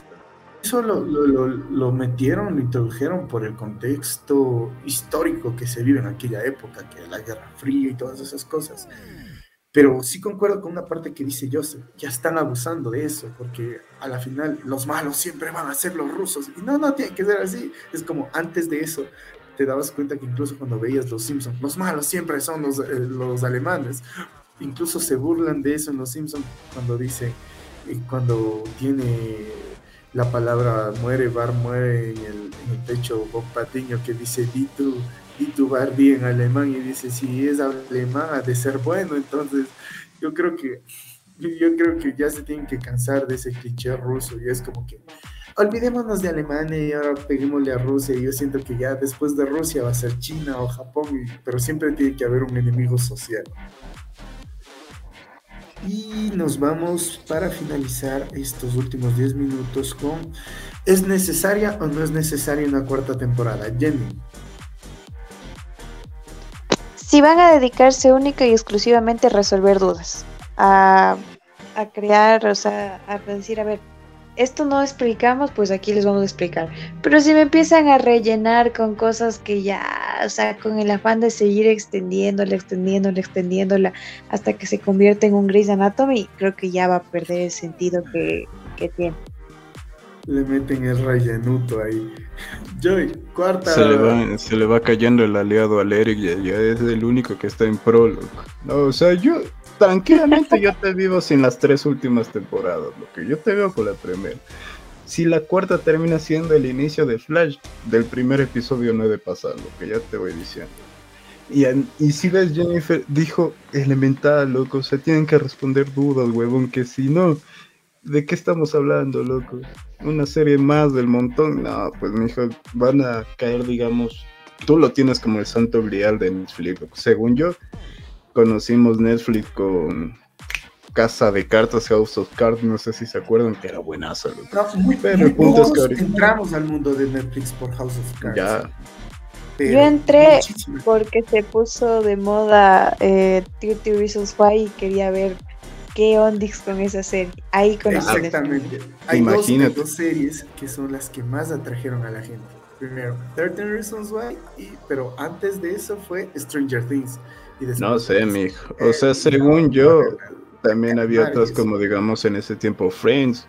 eso lo, lo, metieron, lo introdujeron por el contexto histórico que se vive en aquella época, que la Guerra Fría y todas esas cosas. Pero sí concuerdo con una parte que dice Joseph, ya están abusando de eso, porque a la final los malos siempre van a ser los rusos. Y no, no tiene que ser así. Es como antes de eso, te dabas cuenta que incluso cuando veías Los Simpsons, los malos siempre son los, eh, los alemanes. Incluso se burlan de eso en Los Simpsons cuando dice, eh, cuando tiene la palabra muere, Bar muere en el, en pecho Bob Patiño que dice Ditu, Ditu Bardi en alemán y dice si es alemán ha de ser bueno, entonces yo creo que yo creo que ya se tienen que cansar de ese cliché ruso y es como que olvidémonos de Alemania y ahora peguémosle a Rusia y yo siento que ya después de Rusia va a ser China o Japón, pero siempre tiene que haber un enemigo social. Y nos vamos para finalizar estos últimos 10 minutos con ¿es necesaria o no es necesaria una cuarta temporada? Jenny. Si van a dedicarse única y exclusivamente a resolver dudas, a, a crear, o sea, a decir, a ver, esto no explicamos, pues aquí les vamos a explicar. Pero si me empiezan a rellenar con cosas que ya, o sea, con el afán de seguir extendiéndola, extendiéndola, extendiéndola, hasta que se convierte en un Grey's Anatomy, creo que ya va a perder el sentido que, tiene. Le meten el rellenuto ahí. Joy, cuarta. Se le, va, se le va cayendo el aliado al Eric y ya es el único que está en pro. No, o sea, yo, tranquilamente yo te vivo sin las tres últimas temporadas, lo que yo te veo con la primera. Si la cuarta termina siendo el inicio de Flash, del primer episodio no he de pasar, lo que ya te voy diciendo. Y, y si ves, Jennifer dijo elemental, loco, o sea, tienen que responder dudas, huevón, que si no, ¿de qué estamos hablando, loco? Una serie más del montón, no, pues mijo, van a caer, digamos, tú lo tienes como el santo grial de Netflix, según yo, conocimos Netflix con Casa de Cartas, House of Cards, no sé si se acuerdan que era buenazo. pero el punto es que ahorita... entramos al mundo de Netflix por House of Cards. Ya. Yo entré porque se puso de moda eh, 30 Reasons Why y quería ver qué ondix con esa serie. Ahí con Exactamente. Hay dos, dos, series que son las que más atrajeron a la gente. Primero, 13 Reasons Why, y, pero antes de eso fue Stranger Things no sé, mijo. O sea, según yo, también había otras como, digamos, en ese tiempo Friends.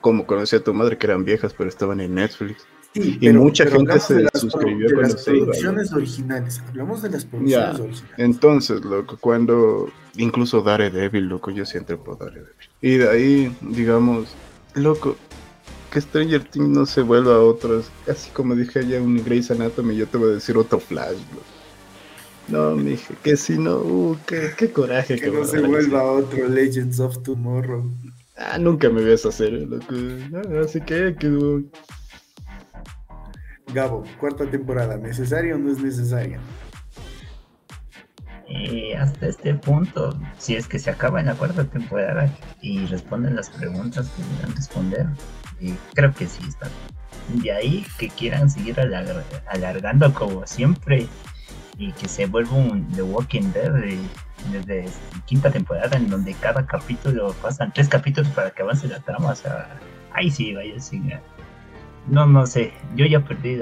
como conocí a tu madre, que eran viejas, pero estaban en Netflix. Y mucha gente se suscribió de las producciones originales. Hablamos de las producciones originales. Entonces, loco, cuando incluso Daredevil, loco, yo siempre por Daredevil. Y de ahí, digamos, loco, que Stranger Things no se vuelva a otros. Así como dije ya un Grey's Anatomy, yo te voy a decir otro Flash, loco. No, mije, que si no, uh, qué, coraje. Que, no se vuelva a otro Legends of Tomorrow. Ah, nunca me vi esa serie, loco. así que, que... Gabo, cuarta temporada, ¿necesaria o no es necesaria? Eh, hasta este punto, si es que se acaba en la cuarta temporada y responden las preguntas que deben responder, eh, creo que sí está. De ahí que quieran seguir alargando como siempre y que se vuelva un The Walking Dead desde quinta temporada en donde cada capítulo pasan tres capítulos para que avance la trama. O sea, ahí sí, vaya, sí. No, no sé. Yo ya perdí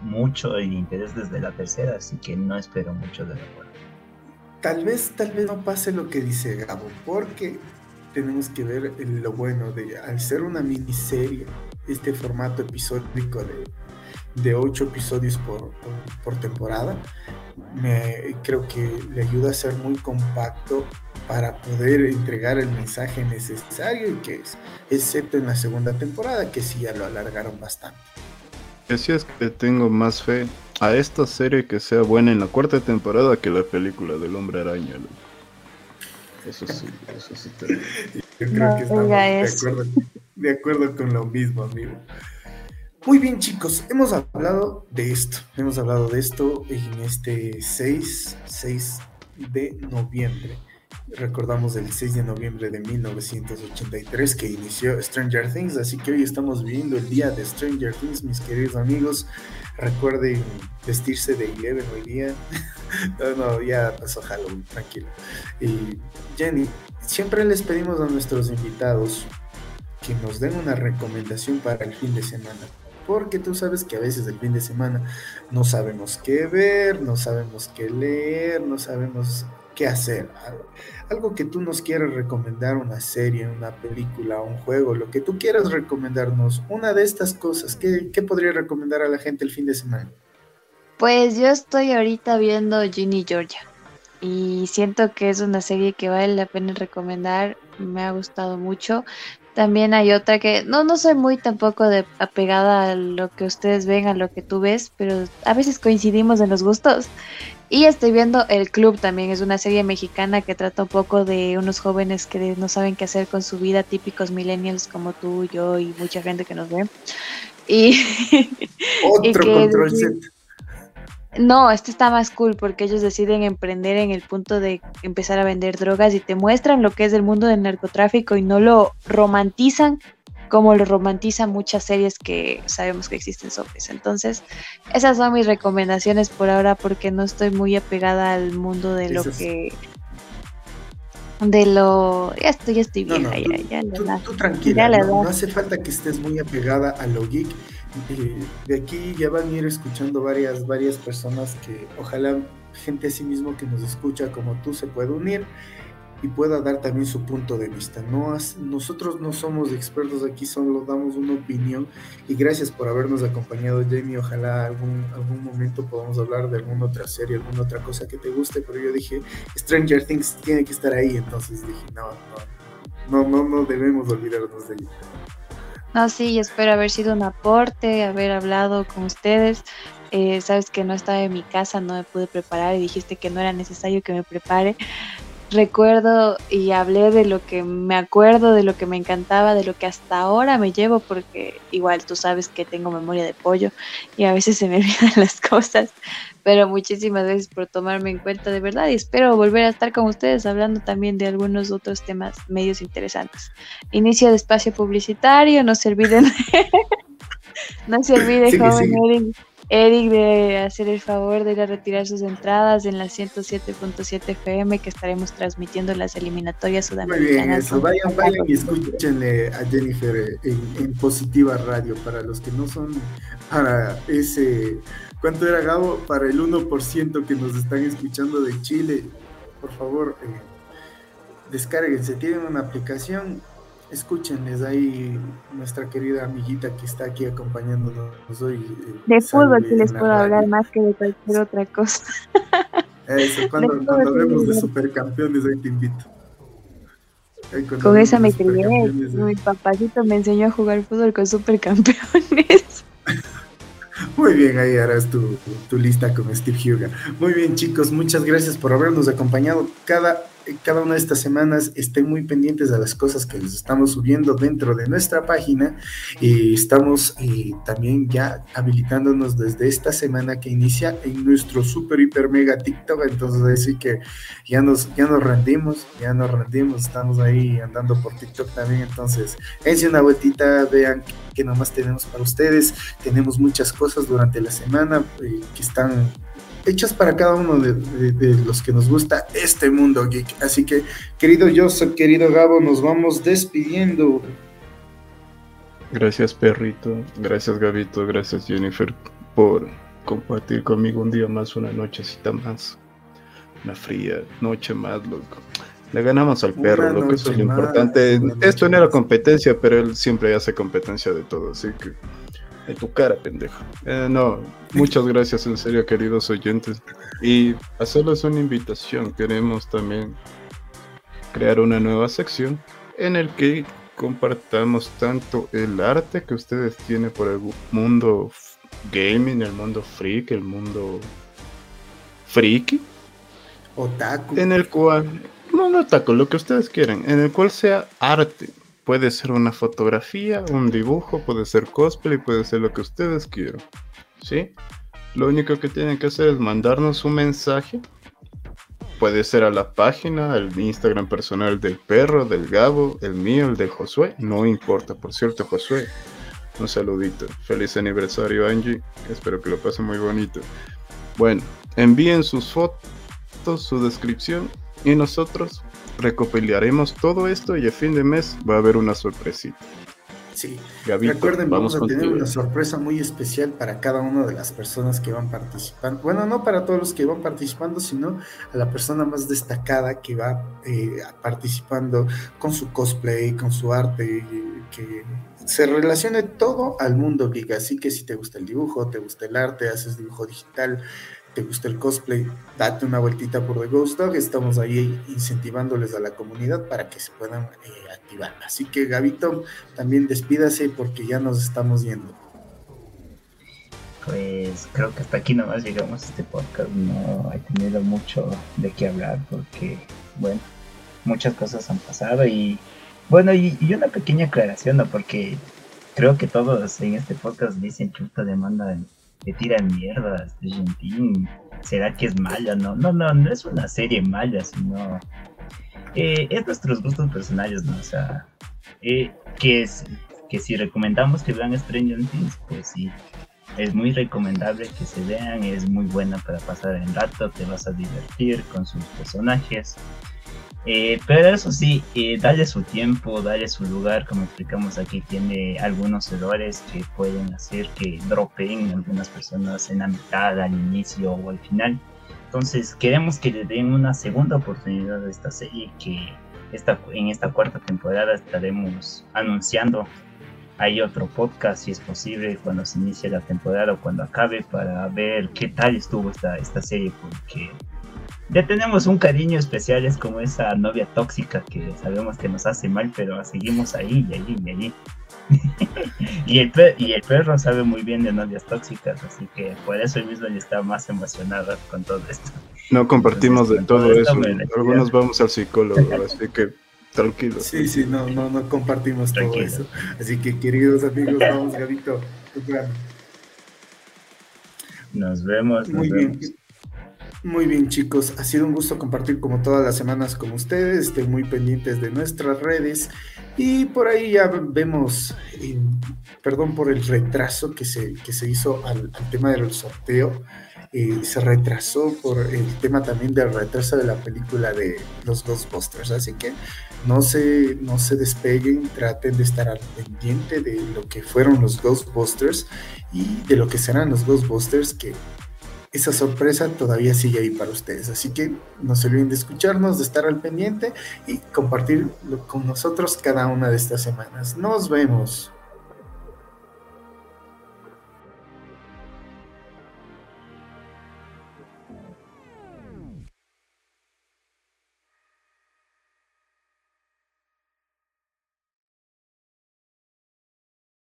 mucho el interés desde la tercera, así que no espero mucho de la cuarta. Tal vez, tal vez no pase lo que dice Gabo, porque tenemos que ver lo bueno de al ser una miniserie, este formato episódico de de ocho episodios por, por, temporada, me, creo que le ayuda a ser muy compacto para poder entregar el mensaje necesario y que es, excepto en la segunda temporada, que sí ya lo alargaron bastante. Así es que tengo más fe a esta serie que sea buena en la cuarta temporada que la película del hombre araña. Eso sí, eso sí. Yo creo que estamos de acuerdo, de acuerdo con lo mismo, amigo. Muy bien chicos, hemos hablado de esto, hemos hablado de esto en este 6, 6 de noviembre. Recordamos el 6 de noviembre de 1983 que inició Stranger Things, así que hoy estamos viviendo el día de Stranger Things, mis queridos amigos. Recuerden vestirse de Eleven hoy día. no, no, ya pasó Halloween, tranquilo. Y Jenny, siempre les pedimos a nuestros invitados que nos den una recomendación para el fin de semana porque tú sabes que a veces el fin de semana no sabemos qué ver, no sabemos qué leer, no sabemos qué hacer. Algo que tú nos quieras recomendar, una serie, una película, un juego, lo que tú quieras recomendarnos, una de estas cosas, ¿qué, qué podría recomendar a la gente el fin de semana? Pues yo estoy ahorita viendo Ginny Georgia y siento que es una serie que vale la pena recomendar, me ha gustado mucho. También hay otra que no, no soy muy tampoco de apegada a lo que ustedes ven, a lo que tú ves, pero a veces coincidimos en los gustos. Y estoy viendo El Club también, es una serie mexicana que trata un poco de unos jóvenes que no saben qué hacer con su vida, típicos millennials como tú, yo y mucha gente que nos ve. Y, Otro control no, este está más cool porque ellos deciden emprender en el punto de empezar a vender drogas y te muestran lo que es el mundo del narcotráfico y no lo romantizan como lo romantizan muchas series que sabemos que existen sobre eso. Entonces, esas son mis recomendaciones por ahora porque no estoy muy apegada al mundo de lo que de lo ya estoy ya estoy vieja ya, ya, tú, tranquila no, hace falta que estés muy apegada a lo geek de aquí ya van a ir escuchando varias, varias personas que ojalá gente así mismo que nos escucha como tú se pueda unir y pueda dar también su punto de vista. No nosotros no somos expertos aquí, solo damos una opinión y gracias por habernos acompañado Jamie. Ojalá algún, algún momento podamos hablar de alguna otra serie, alguna otra cosa que te guste, pero yo dije Stranger Things tiene que estar ahí, entonces dije no, no, no, no, no debemos olvidarnos de ello. No, sí, espero haber sido un aporte, haber hablado con ustedes. Eh, sabes que no estaba en mi casa, no me pude preparar y dijiste que no era necesario que me prepare. Recuerdo y hablé de lo que me acuerdo, de lo que me encantaba, de lo que hasta ahora me llevo, porque igual tú sabes que tengo memoria de pollo y a veces se me olvidan las cosas pero muchísimas gracias por tomarme en cuenta de verdad y espero volver a estar con ustedes hablando también de algunos otros temas medios interesantes. Inicio de espacio publicitario, no se olviden, no se olvide, joven Eric, de hacer el favor de ir a retirar sus entradas en la 107.7 FM que estaremos transmitiendo las eliminatorias sudamericanas. Muy bien, eso. Vayan, vayan y escúchenle a Jennifer en, en Positiva Radio para los que no son para ese ¿Cuánto era Gabo? Para el 1% que nos están escuchando de Chile, por favor, eh, descárguense. Tienen una aplicación escúchenles ahí nuestra querida amiguita que está aquí acompañándonos hoy. Eh, de fútbol que les puedo hablar más que de cualquier otra cosa. Eso, cuando, hablemos de supercampeones, ahí te invito. con esa me crié. Mi papacito me enseñó a jugar fútbol con supercampeones. Muy bien, ahí harás tu, lista con Steve Huga. Muy bien, chicos, muchas gracias por habernos acompañado cada cada una de estas semanas estén muy pendientes de las cosas que les estamos subiendo dentro de nuestra página. Y estamos eh, también ya habilitándonos desde esta semana que inicia en nuestro super hiper mega TikTok. Entonces así que ya nos ya nos rendimos ya nos rendimos. Estamos ahí andando por TikTok también. Entonces dense una vueltita vean que nomás tenemos para ustedes. Tenemos muchas cosas durante la semana eh, que están hechas para cada uno de, los que nos gusta este mundo geek. Así que, querido Joseph, querido Gabo, nos vamos despidiendo. Gracias, perrito. Gracias, Gabito. Gracias, Jennifer, por compartir conmigo un día más, una nochecita más. Una fría noche más, loco. Le ganamos al perro, lo que es lo importante. Esto no era competencia, pero él siempre hace competencia de todo, así que en tu cara, pendejo. Eh, no, muchas gracias en serio, queridos oyentes. Y hacerles una invitación. Queremos también crear una nueva sección en el que compartamos tanto el arte que ustedes tienen por el mundo gaming, el mundo freak, el mundo friki. Otaku. En el cual, no, no otaku, lo que ustedes quieran, en el cual sea arte Puede ser una fotografía, un dibujo, puede ser cosplay, puede ser lo que ustedes quieran. ¿Sí? Lo único que tienen que hacer es mandarnos un mensaje. Puede ser a la página, al Instagram personal del perro, del Gabo, el mío, el de Josué. No importa, por cierto, Josué. Un saludito. Feliz aniversario, Angie. Espero que lo pasen muy bonito. Bueno, envíen sus fotos, su descripción y nosotros recopilaremos todo esto y a fin de mes va a haber una sorpresita. Sí, recuerden, vamos, a tener una sorpresa muy especial para cada una de las personas que van participando. Bueno, no para todos los que van participando, sino a la persona más destacada que va eh, participando con su cosplay, con su arte, que se relacione todo al mundo geek. Así que si te gusta el dibujo, te gusta el arte, haces dibujo digital, te gusta el cosplay, date una vueltita por The Ghost Dog. Estamos ahí incentivándoles a la comunidad para que se puedan eh, activar. Así que, Gabito, también despídase porque ya nos estamos yendo. Pues creo que hasta aquí nomás llegamos a este podcast. No he tenido mucho de qué hablar porque, bueno, muchas cosas han pasado y, bueno, y, una pequeña aclaración, ¿no? Porque creo que todos en este podcast dicen chuta demanda le tiran mierda a ¿Será que es mala? No, no, no, no es una serie mala, sino eh, es nuestros gustos personales, ¿no? O sea, eh, que, es, que si recomendamos que vean Stranger Things, pues sí, es muy recomendable que se vean, es muy buena para pasar el rato, te vas a divertir con sus personajes. Eh, pero eso sí, eh, dale su tiempo, dale su lugar, como explicamos aquí, tiene algunos errores que pueden hacer que dropen algunas personas en la mitad, al inicio o al final. Entonces queremos que le den una segunda oportunidad a esta serie que esta, en esta cuarta temporada estaremos anunciando. Hay otro podcast, si es posible, cuando se inicie la temporada o cuando acabe, para ver qué tal estuvo esta, esta serie, porque ya tenemos un cariño especial, es como esa novia tóxica que sabemos que nos hace mal, pero seguimos ahí y allí y allí. y, el y el perro sabe muy bien de novias tóxicas, así que por eso mismo ya está más emocionado con todo esto. No compartimos de todo, eso. Algunos vamos al psicólogo, así que tranquilos. Sí, sí, no, no, no compartimos todo eso. Así que queridos amigos, vamos, Gabito, Nos vemos. Muy bien. Muy bien chicos, ha sido un gusto compartir como todas las semanas con ustedes, estén muy pendientes de nuestras redes y por ahí ya vemos, eh, perdón por el retraso que se, que se hizo al, tema del sorteo, eh, se retrasó por el tema también del retraso de la película de los Ghostbusters, así que no se, no se despeguen, traten de estar al pendiente de lo que fueron los Ghostbusters y de lo que serán los Ghostbusters que esa sorpresa todavía sigue ahí para ustedes. Así que no se olviden de escucharnos, de estar al pendiente y compartir con nosotros cada una de estas semanas. Nos vemos.